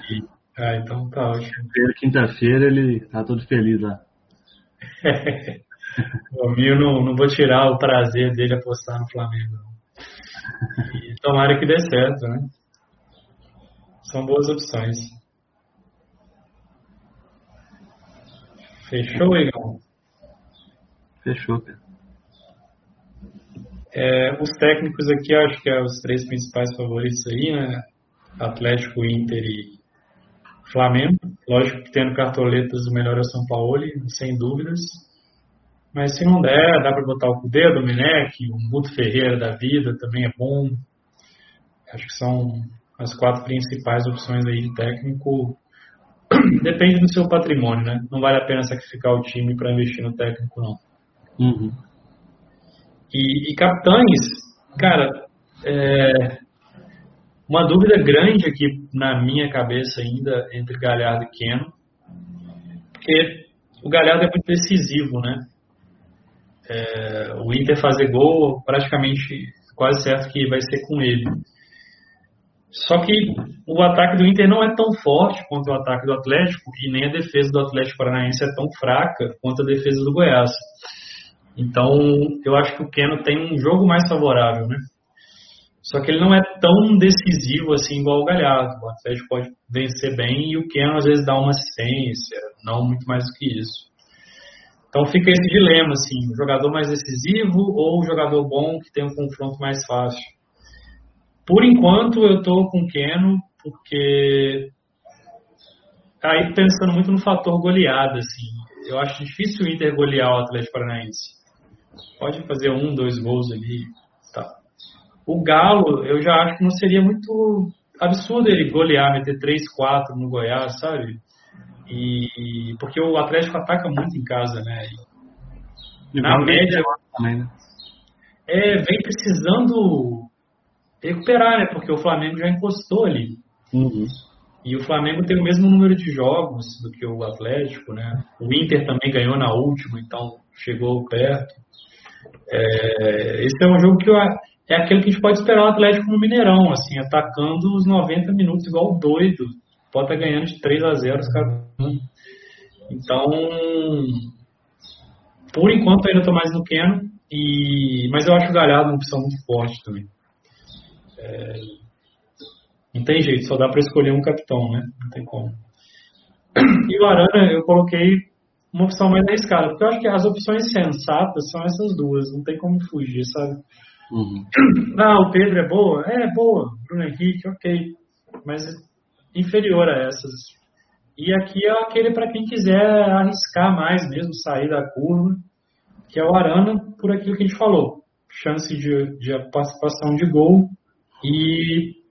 Ah, então tá ótimo. Quinta-feira ele tá todo feliz lá. *laughs* Rominho não, não vou tirar o prazer dele apostar no Flamengo. E tomara que dê certo, né? São boas opções. Fechou, Igor? Fechou, cara. É, os técnicos aqui, acho que é os três principais favoritos aí, né? Atlético, Inter e Flamengo. Lógico que tendo cartoletas, o melhor é o São Paulo, sem dúvidas. Mas se não der, dá para botar o Cudê, o Domenech, o Guto Ferreira da vida também é bom. Acho que são as quatro principais opções aí de técnico. *clears throat* Depende do seu patrimônio, né? Não vale a pena sacrificar o time para investir no técnico, não. Uhum. E, e, capitães, cara, é, uma dúvida grande aqui na minha cabeça ainda entre Galhardo e Keno, porque o Galhardo é muito decisivo, né? É, o Inter fazer gol, praticamente quase certo que vai ser com ele. Só que o ataque do Inter não é tão forte quanto o ataque do Atlético e nem a defesa do Atlético Paranaense é tão fraca quanto a defesa do Goiás. Então, eu acho que o Keno tem um jogo mais favorável, né? Só que ele não é tão decisivo assim igual o Galhardo. O Atlético pode vencer bem e o Keno às vezes dá uma assistência, não muito mais do que isso. Então fica esse dilema, assim, o jogador mais decisivo ou o jogador bom que tem um confronto mais fácil. Por enquanto eu estou com o Keno, porque aí pensando muito no fator goleada, assim. Eu acho difícil o Inter golear o Atlético Paranaense. Pode fazer um, dois gols ali. Tá. O Galo, eu já acho que não seria muito absurdo ele golear, meter 3, 4 no Goiás, sabe? E porque o Atlético ataca muito em casa, né? E na média também, né? É, vem precisando recuperar, né? Porque o Flamengo já encostou ali. Uhum. E o Flamengo tem o mesmo número de jogos do que o Atlético, né? O Inter também ganhou na última, então chegou perto. É, esse é um jogo que eu, é aquele que a gente pode esperar o Atlético no Mineirão, assim, atacando os 90 minutos igual doido. Pode estar ganhando de 3 a 0 os caras. Então, por enquanto ainda estou mais no Keno, e, mas eu acho o Galhardo uma opção muito forte também. É, não tem jeito, só dá para escolher um capitão, né? Não tem como. *clears throat* E o Arana eu coloquei uma opção mais arriscada, porque eu acho que as opções sensatas são essas duas, não tem como fugir, sabe? Uhum. *clears throat* Ah, o Pedro é boa? É, boa. Bruno Henrique, ok. Mas inferior a essas. E aqui é aquele para quem quiser arriscar mais mesmo, sair da curva, que é o Arana, por aquilo que a gente falou. Chance de, de participação de gol e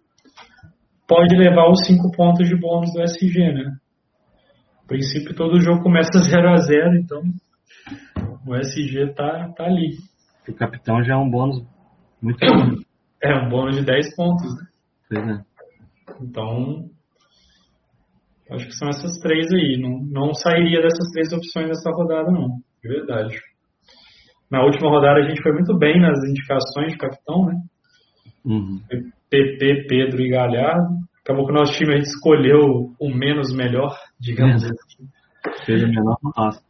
pode levar os cinco pontos de bônus do SG, né? A princípio, todo jogo começa *laughs* 0 a 0 então o SG tá, tá ali. O capitão já é um bônus muito *coughs* bom. É, um bônus de 10 pontos, né? Pois é. Então, acho que são essas três aí. Não, não sairia dessas três opções nessa rodada, não. De verdade. Na última rodada a gente foi muito bem nas indicações de capitão, né? Uhum. PP, Pedro e Galhardo. Acabou que o nosso time a gente escolheu o menos melhor, digamos é. assim. Fez o menor nosso.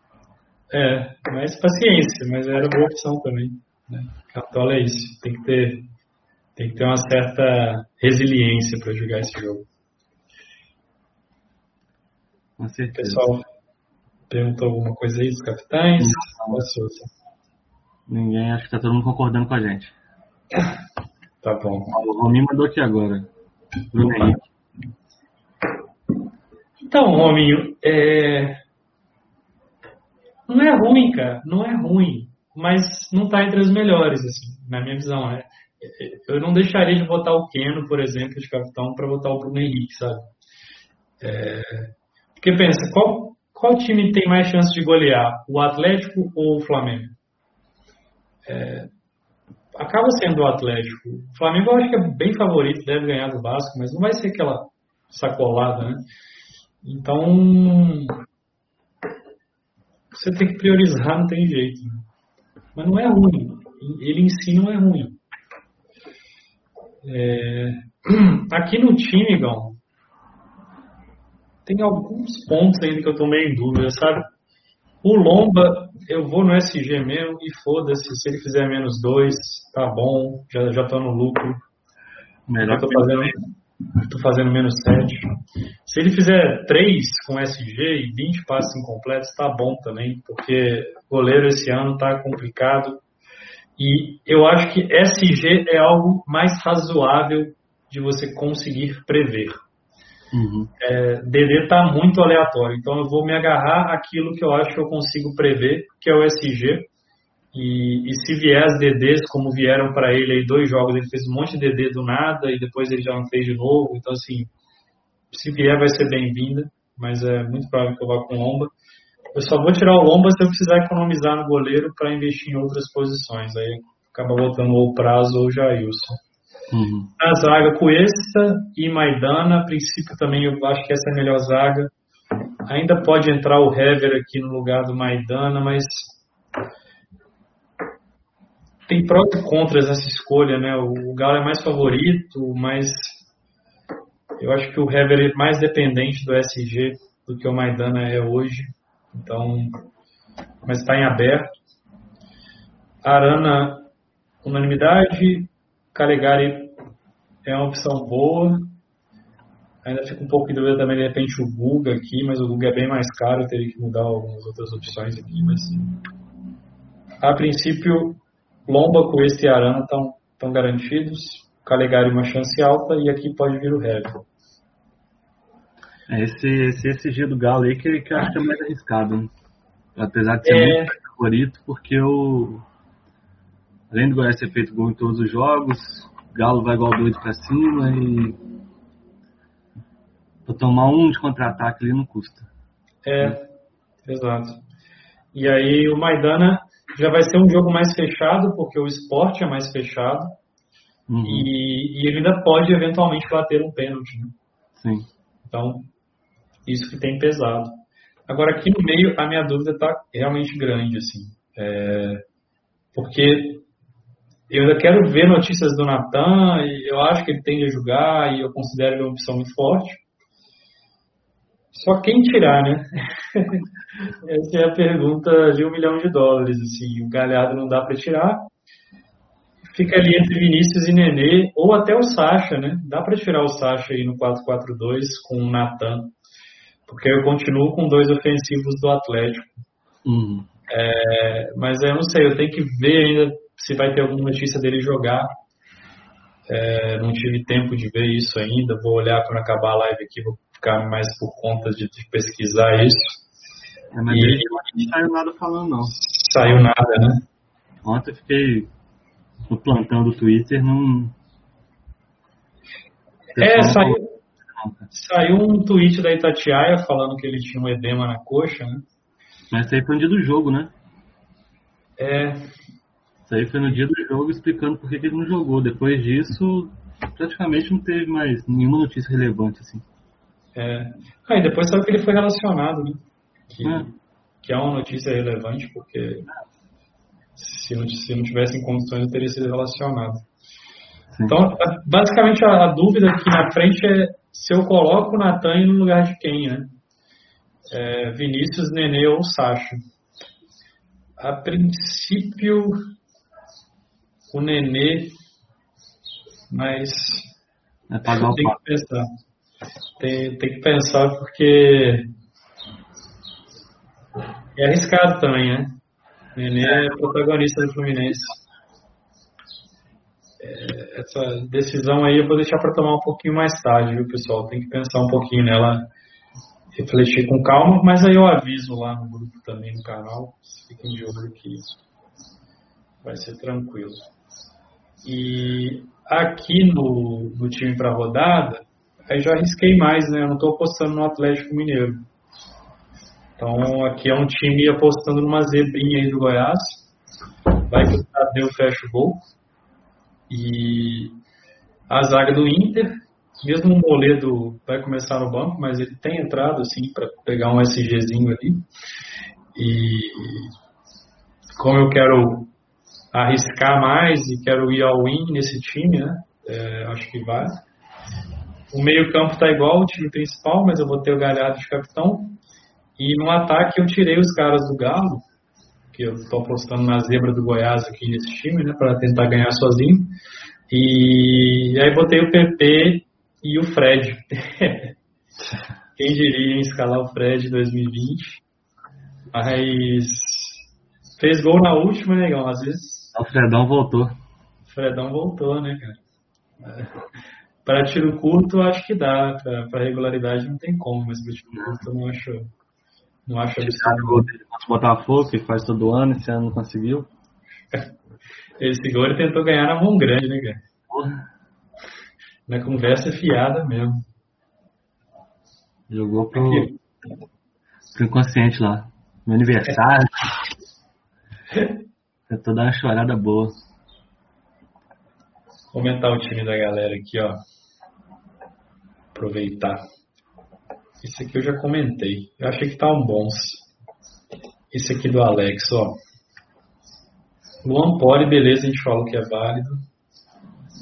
É, mas paciência, mas era boa opção também. Né? Cartola é isso, tem que ter, tem que ter uma certa resiliência para jogar esse jogo. Com certeza. Pessoal, perguntou alguma coisa aí dos capitães? Não. Ninguém, acho que tá todo mundo concordando com a gente. *coughs* Tá bom. O Rominho mandou aqui agora. Bruno Henrique. Então, Rominho, é... não é ruim, cara. Não é ruim. Mas não tá entre as melhores, assim, na minha visão. É... Eu não deixaria de botar o Keno, por exemplo, de capitão, para botar o Bruno Henrique, sabe? É... Porque pensa, qual, qual time tem mais chance de golear? O Atlético ou o Flamengo? É, acaba sendo o Atlético. O Flamengo eu acho que é bem favorito, deve ganhar do Vasco, mas não vai ser aquela sacolada, né? Então você tem que priorizar, não tem jeito. Né? Mas não é ruim. Ele em si não é ruim. É... *clears throat* Aqui no time, Gal, tem alguns pontos ainda que eu tô meio em dúvida, sabe? O Lomba, eu vou no SG mesmo e foda-se, se ele fizer menos dois, tá bom, já, já tô no lucro. Melhor tô fazendo, tô fazendo menos sete. Se ele fizer três com SG e 20 passes incompletos, tá bom também, porque goleiro esse ano tá complicado. E eu acho que SG é algo mais razoável de você conseguir prever. Uhum. É, DD está muito aleatório, então eu vou me agarrar àquilo que eu acho que eu consigo prever, que é o SG. E, e se vier as DDs como vieram para ele aí dois jogos, ele fez um monte de DD do nada e depois ele já não fez de novo. Então, assim, se vier vai ser bem-vinda, mas é muito provável que eu vá com Lomba. Eu só vou tirar o Lomba se eu precisar economizar no goleiro para investir em outras posições. Aí acaba voltando ou o Prazo ou o Jailson. Uhum. A zaga Cuesta e Maidana, a princípio também eu acho que essa é a melhor zaga. Ainda pode entrar o Hever aqui no lugar do Maidana, mas tem prós e contras essa escolha, né? O Galo é mais favorito, mas eu acho que o Hever é mais dependente do SG do que o Maidana é hoje. Então, mas está em aberto. Arana, unanimidade. Calegari é uma opção boa. Ainda fica um pouco em dúvida também, de repente, o Guga aqui, mas o Guga é bem mais caro, eu teria que mudar algumas outras opções aqui, mas a princípio, Lomba, Cuesta e Arana estão, garantidos, Calegari uma chance alta e aqui pode vir o Hever. É esse, esse SG do Galo aí que, que eu acho que é mais arriscado, apesar de ser é... muito favorito, porque o além do Goiás ter feito gol em todos os jogos, Galo vai igual doido pra cima e. Pra tomar um de contra-ataque ali não custa. É, exato. E aí o Maidana já vai ser um jogo mais fechado, porque o esporte é mais fechado. Uhum. E, e, ele ainda pode eventualmente bater um pênalti. Né? Sim. Então, isso que tem pesado. Agora, aqui no meio, a minha dúvida está realmente grande, assim. É, porque eu ainda quero ver notícias do Natan, e eu acho que ele tende a jogar, e eu considero ele uma opção muito forte. Só quem tirar, né? *laughs* Essa é a pergunta de um milhão de dólares. Assim, o Galhardo não dá para tirar. Fica ali entre Vinícius e Nenê, ou até o Sacha, né? Dá para tirar o Sacha aí no 4-4-2 com o Natan. Porque eu continuo com dois ofensivos do Atlético. Uhum. É, mas eu não sei, eu tenho que ver ainda se vai ter alguma notícia dele jogar. É, não tive tempo de ver isso ainda. Vou olhar quando acabar a live aqui, vou ficar mais por conta de, de pesquisar isso. É, mas e... não saiu nada falando, não. Saiu nada, né? Ontem eu fiquei no plantão do Twitter, não. É, saiu, saiu um tweet da Itatiaia falando que ele tinha um edema na coxa, né? Mas isso aí foi no dia do jogo, né? É, aí foi no dia do jogo explicando por que ele não jogou. Depois disso, praticamente não teve mais nenhuma notícia relevante, assim. É. Ah, e depois sabe que ele foi relacionado, né? Que é, que é uma notícia relevante, porque se não, se não tivesse em condições, teria sido relacionado. Sim. Então, basicamente, a, a, dúvida aqui na frente é se eu coloco o Natan no lugar de quem, né? É, Vinícius, Nenê ou Sacha. A princípio, o Nenê, mas é pagar tem que pensar. Tem, tem que pensar porque É arriscado também, né? Nenê é protagonista do Fluminense. É, essa decisão aí eu vou deixar para tomar um pouquinho mais tarde, viu, pessoal? Tem que pensar um pouquinho nela, refletir com calma, mas aí eu aviso lá no grupo também, no canal. Fiquem de olho que vai ser tranquilo. E aqui no, no time para rodada, aí já arrisquei mais, né? Eu não estou apostando no Atlético Mineiro. Então aqui é um time apostando numa zebrinha aí do Goiás. Vai que o Tadeu fecha o gol. E a zaga do Inter, mesmo o Moledo vai começar no banco, mas ele tem entrado assim para pegar um SGzinho ali. E como eu quero arriscar mais e quero ir ao win nesse time, né? É, acho que vai. O meio-campo tá igual o time principal, mas eu vou ter o Galhardo de capitão. E no ataque eu tirei os caras do Galo, que eu estou apostando na zebra do Goiás aqui nesse time, né, para tentar ganhar sozinho. E aí botei o PP e o Fred. *laughs* Quem diria escalar o Fred em 2020? Mas fez gol na última, negão, às vezes. O Fredão voltou. O Fredão voltou, né, cara? Para tiro curto, acho que dá. Para regularidade não tem como, mas para tiro curto eu não acho não acho absurdo. gol dele contra o Botafogo, que faz todo ano, esse ano não conseguiu. *laughs* Esse gol ele tentou ganhar na mão grande, né, cara? Porra. Na conversa fiada mesmo. Jogou pro, pro inconsciente lá. No aniversário. *laughs* Tentou dar uma chorada boa. Vou aumentar o time da galera aqui, ó. Aproveitar. Esse aqui eu já comentei. Eu achei que estavam bons. Esse aqui do Alex, ó. Luan Poli, beleza, a gente falou que é válido.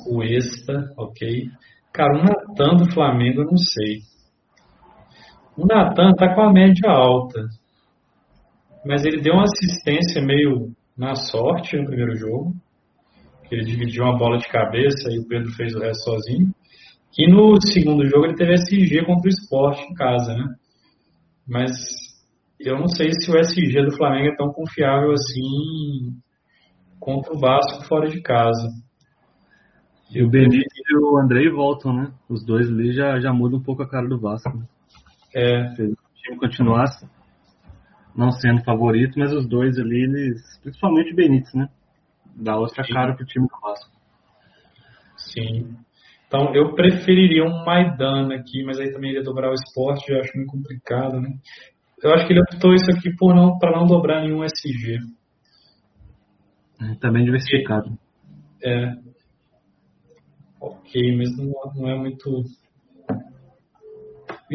O Esta, ok. Cara, o Natan do Flamengo, eu não sei. O Natan tá com a média alta. Mas ele deu uma assistência meio na sorte no primeiro jogo. Ele dividiu uma bola de cabeça e o Pedro fez o resto sozinho. E no segundo jogo ele teve SG contra o esporte em casa, né? Mas eu não sei se o SG do Flamengo é tão confiável assim contra o Vasco fora de casa. E o Benítez e o Andrei voltam, né? Os dois ali já, já mudam um pouco a cara do Vasco. Né? É. Fez o time continuasse não sendo favorito, mas os dois ali, eles, principalmente o Benítez, né? Dá outra Sim. cara pro time do Vasco. Sim. Então, eu preferiria um Maidana aqui, mas aí também iria dobrar o esporte, eu acho muito complicado, né? Eu acho que ele optou isso aqui por não, para não dobrar nenhum SG. Também diversificado. É. Ok, mas não, não é muito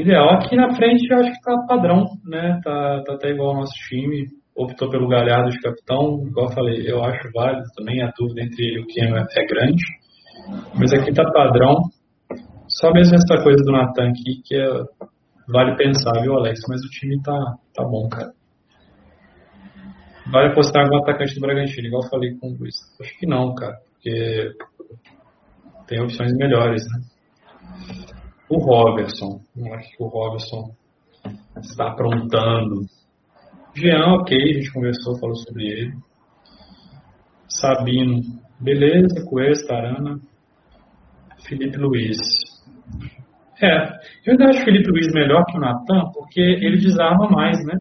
ideal. Aqui na frente eu acho que tá padrão, né? Tá, tá até igual ao nosso time. Optou pelo Galhardo de capitão, igual eu falei, eu acho válido também. A dúvida entre ele e o Keno é, é grande. Mas aqui tá padrão. Só mesmo essa coisa do Natan aqui, que é, vale pensar, viu, Alex? Mas o time tá, tá bom, cara. Vale apostar algum atacante do Bragantino, igual eu falei com o Luiz. Acho que não, cara, porque tem opções melhores, né? O Robertson, acho que o Robertson está aprontando. Jean, ok, a gente conversou, falou sobre ele. Sabino, beleza, Cuesta, Arana. Felipe Luiz. É, eu ainda acho o Felipe Luiz melhor que o Natan, porque ele desarma mais, né?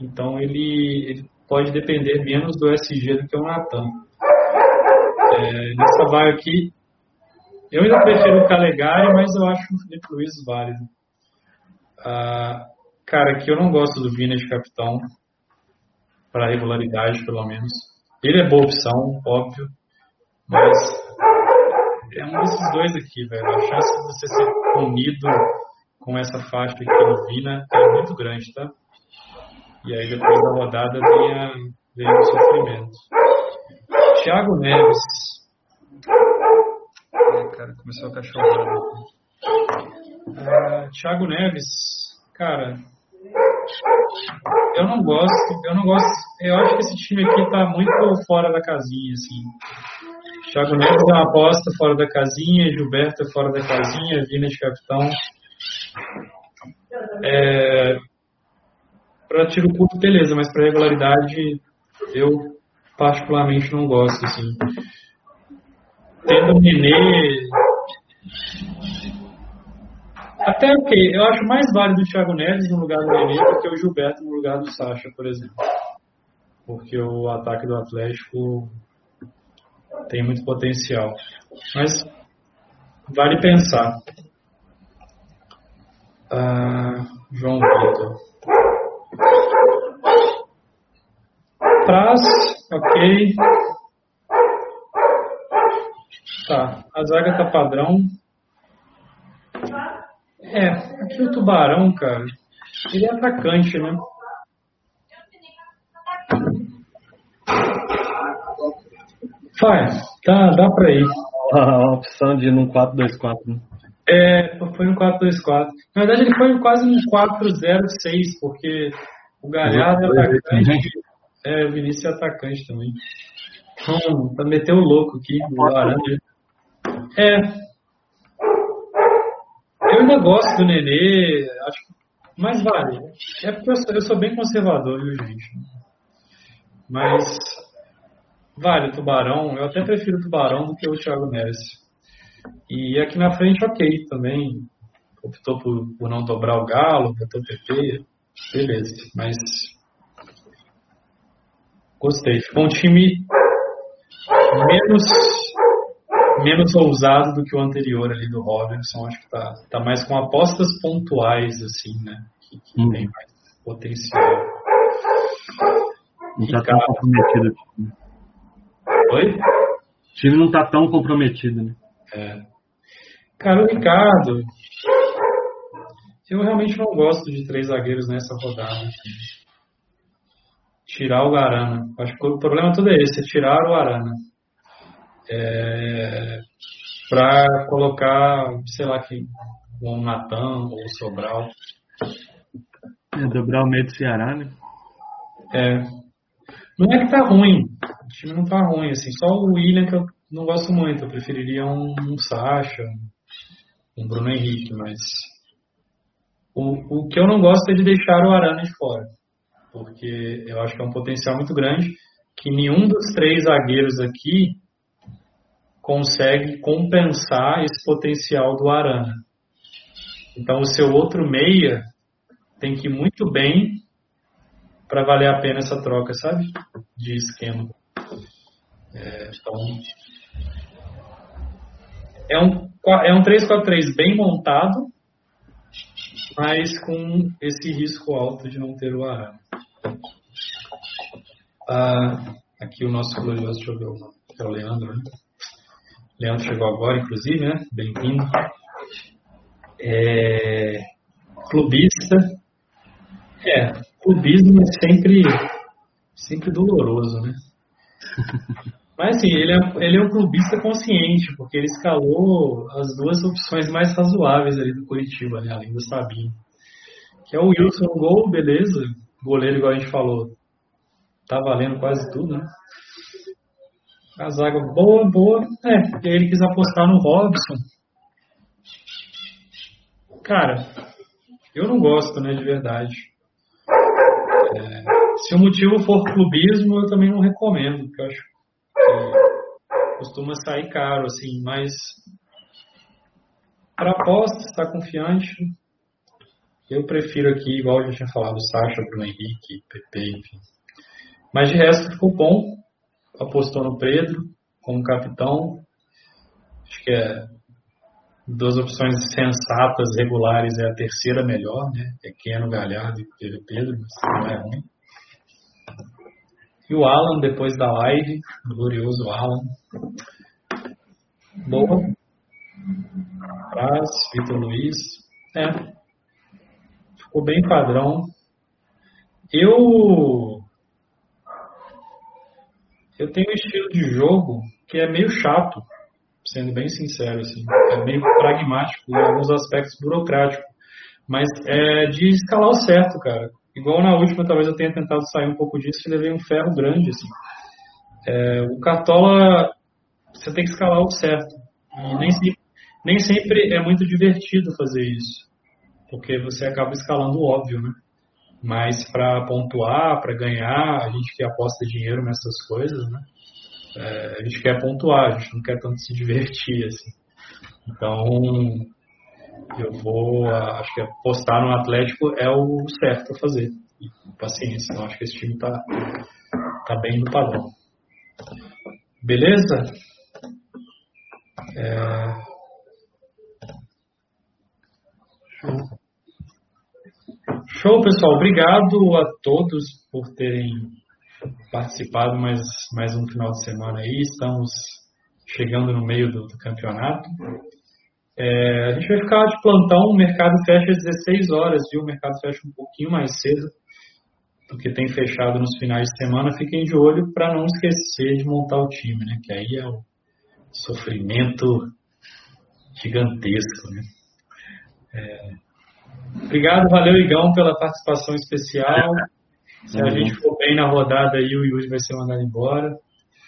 Então ele, ele pode depender menos do SG do que o Natan. É, nessa vaga aqui, eu ainda prefiro o Calegari, mas eu acho o Felipe Luiz válido. Ah, cara, aqui eu não gosto do Vina de capitão, para regularidade pelo menos. Ele é boa opção, óbvio, mas é um desses dois aqui, velho. A chance de você ser punido com essa faixa aqui no Vina é muito grande, tá? E aí depois da rodada vem, a, vem o sofrimento. Thiago Neves. Cara, começou a cachorrada. Uh, Thiago Neves, cara, eu não gosto, eu não gosto, eu acho que esse time aqui tá muito fora da casinha, assim. Thiago Neves é uma aposta fora da casinha, Gilberto é fora da casinha, Vina de capitão. É, para tiro curto, beleza, mas para regularidade eu particularmente não gosto, assim. Tendo o Nenê. Até o okay, eu acho mais válido o Thiago Neves no lugar do Nenê do que o Gilberto no lugar do Sacha, por exemplo. Porque o ataque do Atlético tem muito potencial. Mas vale pensar. Ah, João Vitor. Praz, ok. Tá, a zaga tá padrão. É, aqui o Tubarão, cara, ele é atacante, né? Faz, tá, dá pra ir. A opção de ir num 4-2-4, né? É, foi no 4-2-4. Na verdade, ele foi quase no 4-0-6, porque o Galhardo é atacante. É, o Vinícius é atacante também. Então, tá meteu o louco aqui, o laranja. É. Eu ainda gosto do Nenê, acho. Mas vale. É porque eu sou, eu sou bem conservador, viu, gente? Mas. Vale o Tubarão. Eu até prefiro o Tubarão do que o Thiago Neves. E aqui na frente, ok, também. Optou por, por não dobrar o Galo, botou o PP. Beleza. Mas Gostei. Ficou um time menos menos ousado do que o anterior ali do Robinson. Acho que tá, tá mais com apostas pontuais, assim, né? Que, que hum. tem mais potencial. Não tá tão comprometido. Oi? O time não tá tão comprometido, né? É. Cara, o Ricardo. Eu realmente não gosto de três zagueiros nessa rodada. Tirar o Arana. Acho que o problema todo é esse, é tirar o Arana. É, para colocar, sei lá, que o Natan ou o Sobral. É, dobrar o meio do Ceará, né? É. Não é que tá ruim. O time não tá ruim, assim. Só o William que eu não gosto muito. Eu preferiria um, um Sacha, um Bruno Henrique, mas. O, o que eu não gosto é de deixar o Arana de fora porque eu acho que é um potencial muito grande que nenhum dos três zagueiros aqui consegue compensar esse potencial do Arana. Então, o seu outro meia tem que ir muito bem para valer a pena essa troca, sabe? De esquema. É, então, é um, é um 3-4-3 bem montado, mas com esse risco alto de não ter o Arana. Ah, aqui o nosso glorioso, deixa eu ver o nome, é o Leandro, né? Leandro chegou agora, inclusive, né? Bem-vindo. É, clubista. É, clubismo é sempre, sempre doloroso, né? *laughs* Mas assim, ele é, ele é um clubista consciente, porque ele escalou as duas opções mais razoáveis ali do Curitiba, né? Além do Sabino. Que é o Wilson Gol, beleza goleiro, igual a gente falou, tá valendo quase tudo, né? A zaga boa, boa. É, ele quis apostar no Robson. Cara, eu não gosto, né, de verdade. É, se o motivo for clubismo, eu também não recomendo, porque eu acho que costuma sair caro, assim, mas para aposta, está confiante, eu prefiro aqui, igual eu já tinha falado, Sacha, Bruno Henrique, PP, enfim. Mas de resto ficou bom. Apostou no Pedro como capitão. Acho que é duas opções sensatas, regulares, é a terceira melhor, né? É Keno, Galhardo e Pedro, mas não é ruim. E o Alan, depois da live, glorioso Alan. Boa. Praz, Vitor Luiz. É, ficou bem padrão. Eu eu tenho um estilo de jogo que é meio chato, sendo bem sincero assim, é meio pragmático em alguns aspectos burocrático, mas é de escalar o certo, cara. Igual na última, talvez eu tenha tentado sair um pouco disso e levei um ferro grande assim. É, o cartola você tem que escalar o certo e nem nem sempre é muito divertido fazer isso porque você acaba escalando o óbvio, né? Mas para pontuar, para ganhar, a gente que aposta dinheiro nessas coisas, né? É, a gente quer pontuar, a gente não quer tanto se divertir, assim. Então, eu vou, acho que apostar no Atlético é o certo a fazer. E paciência, eu acho que esse time tá, tá bem no padrão. Beleza? É... Show. Show, pessoal. Obrigado a todos por terem participado mais, mais um final de semana aí. Estamos chegando no meio do, do campeonato. É, a gente vai ficar de plantão, o mercado fecha às 16 horas, viu? O mercado fecha um pouquinho mais cedo do que tem fechado nos finais de semana. Fiquem de olho para não esquecer de montar o time, né? Que aí é o sofrimento gigantesco, né? É... Obrigado, valeu, Igão, pela participação especial. *laughs* Se a gente for bem na rodada aí, o Yuri vai ser mandado embora.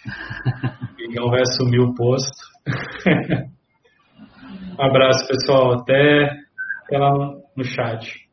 *laughs* O Igão vai assumir o posto. *laughs* Um abraço, pessoal. Até, até lá no chat.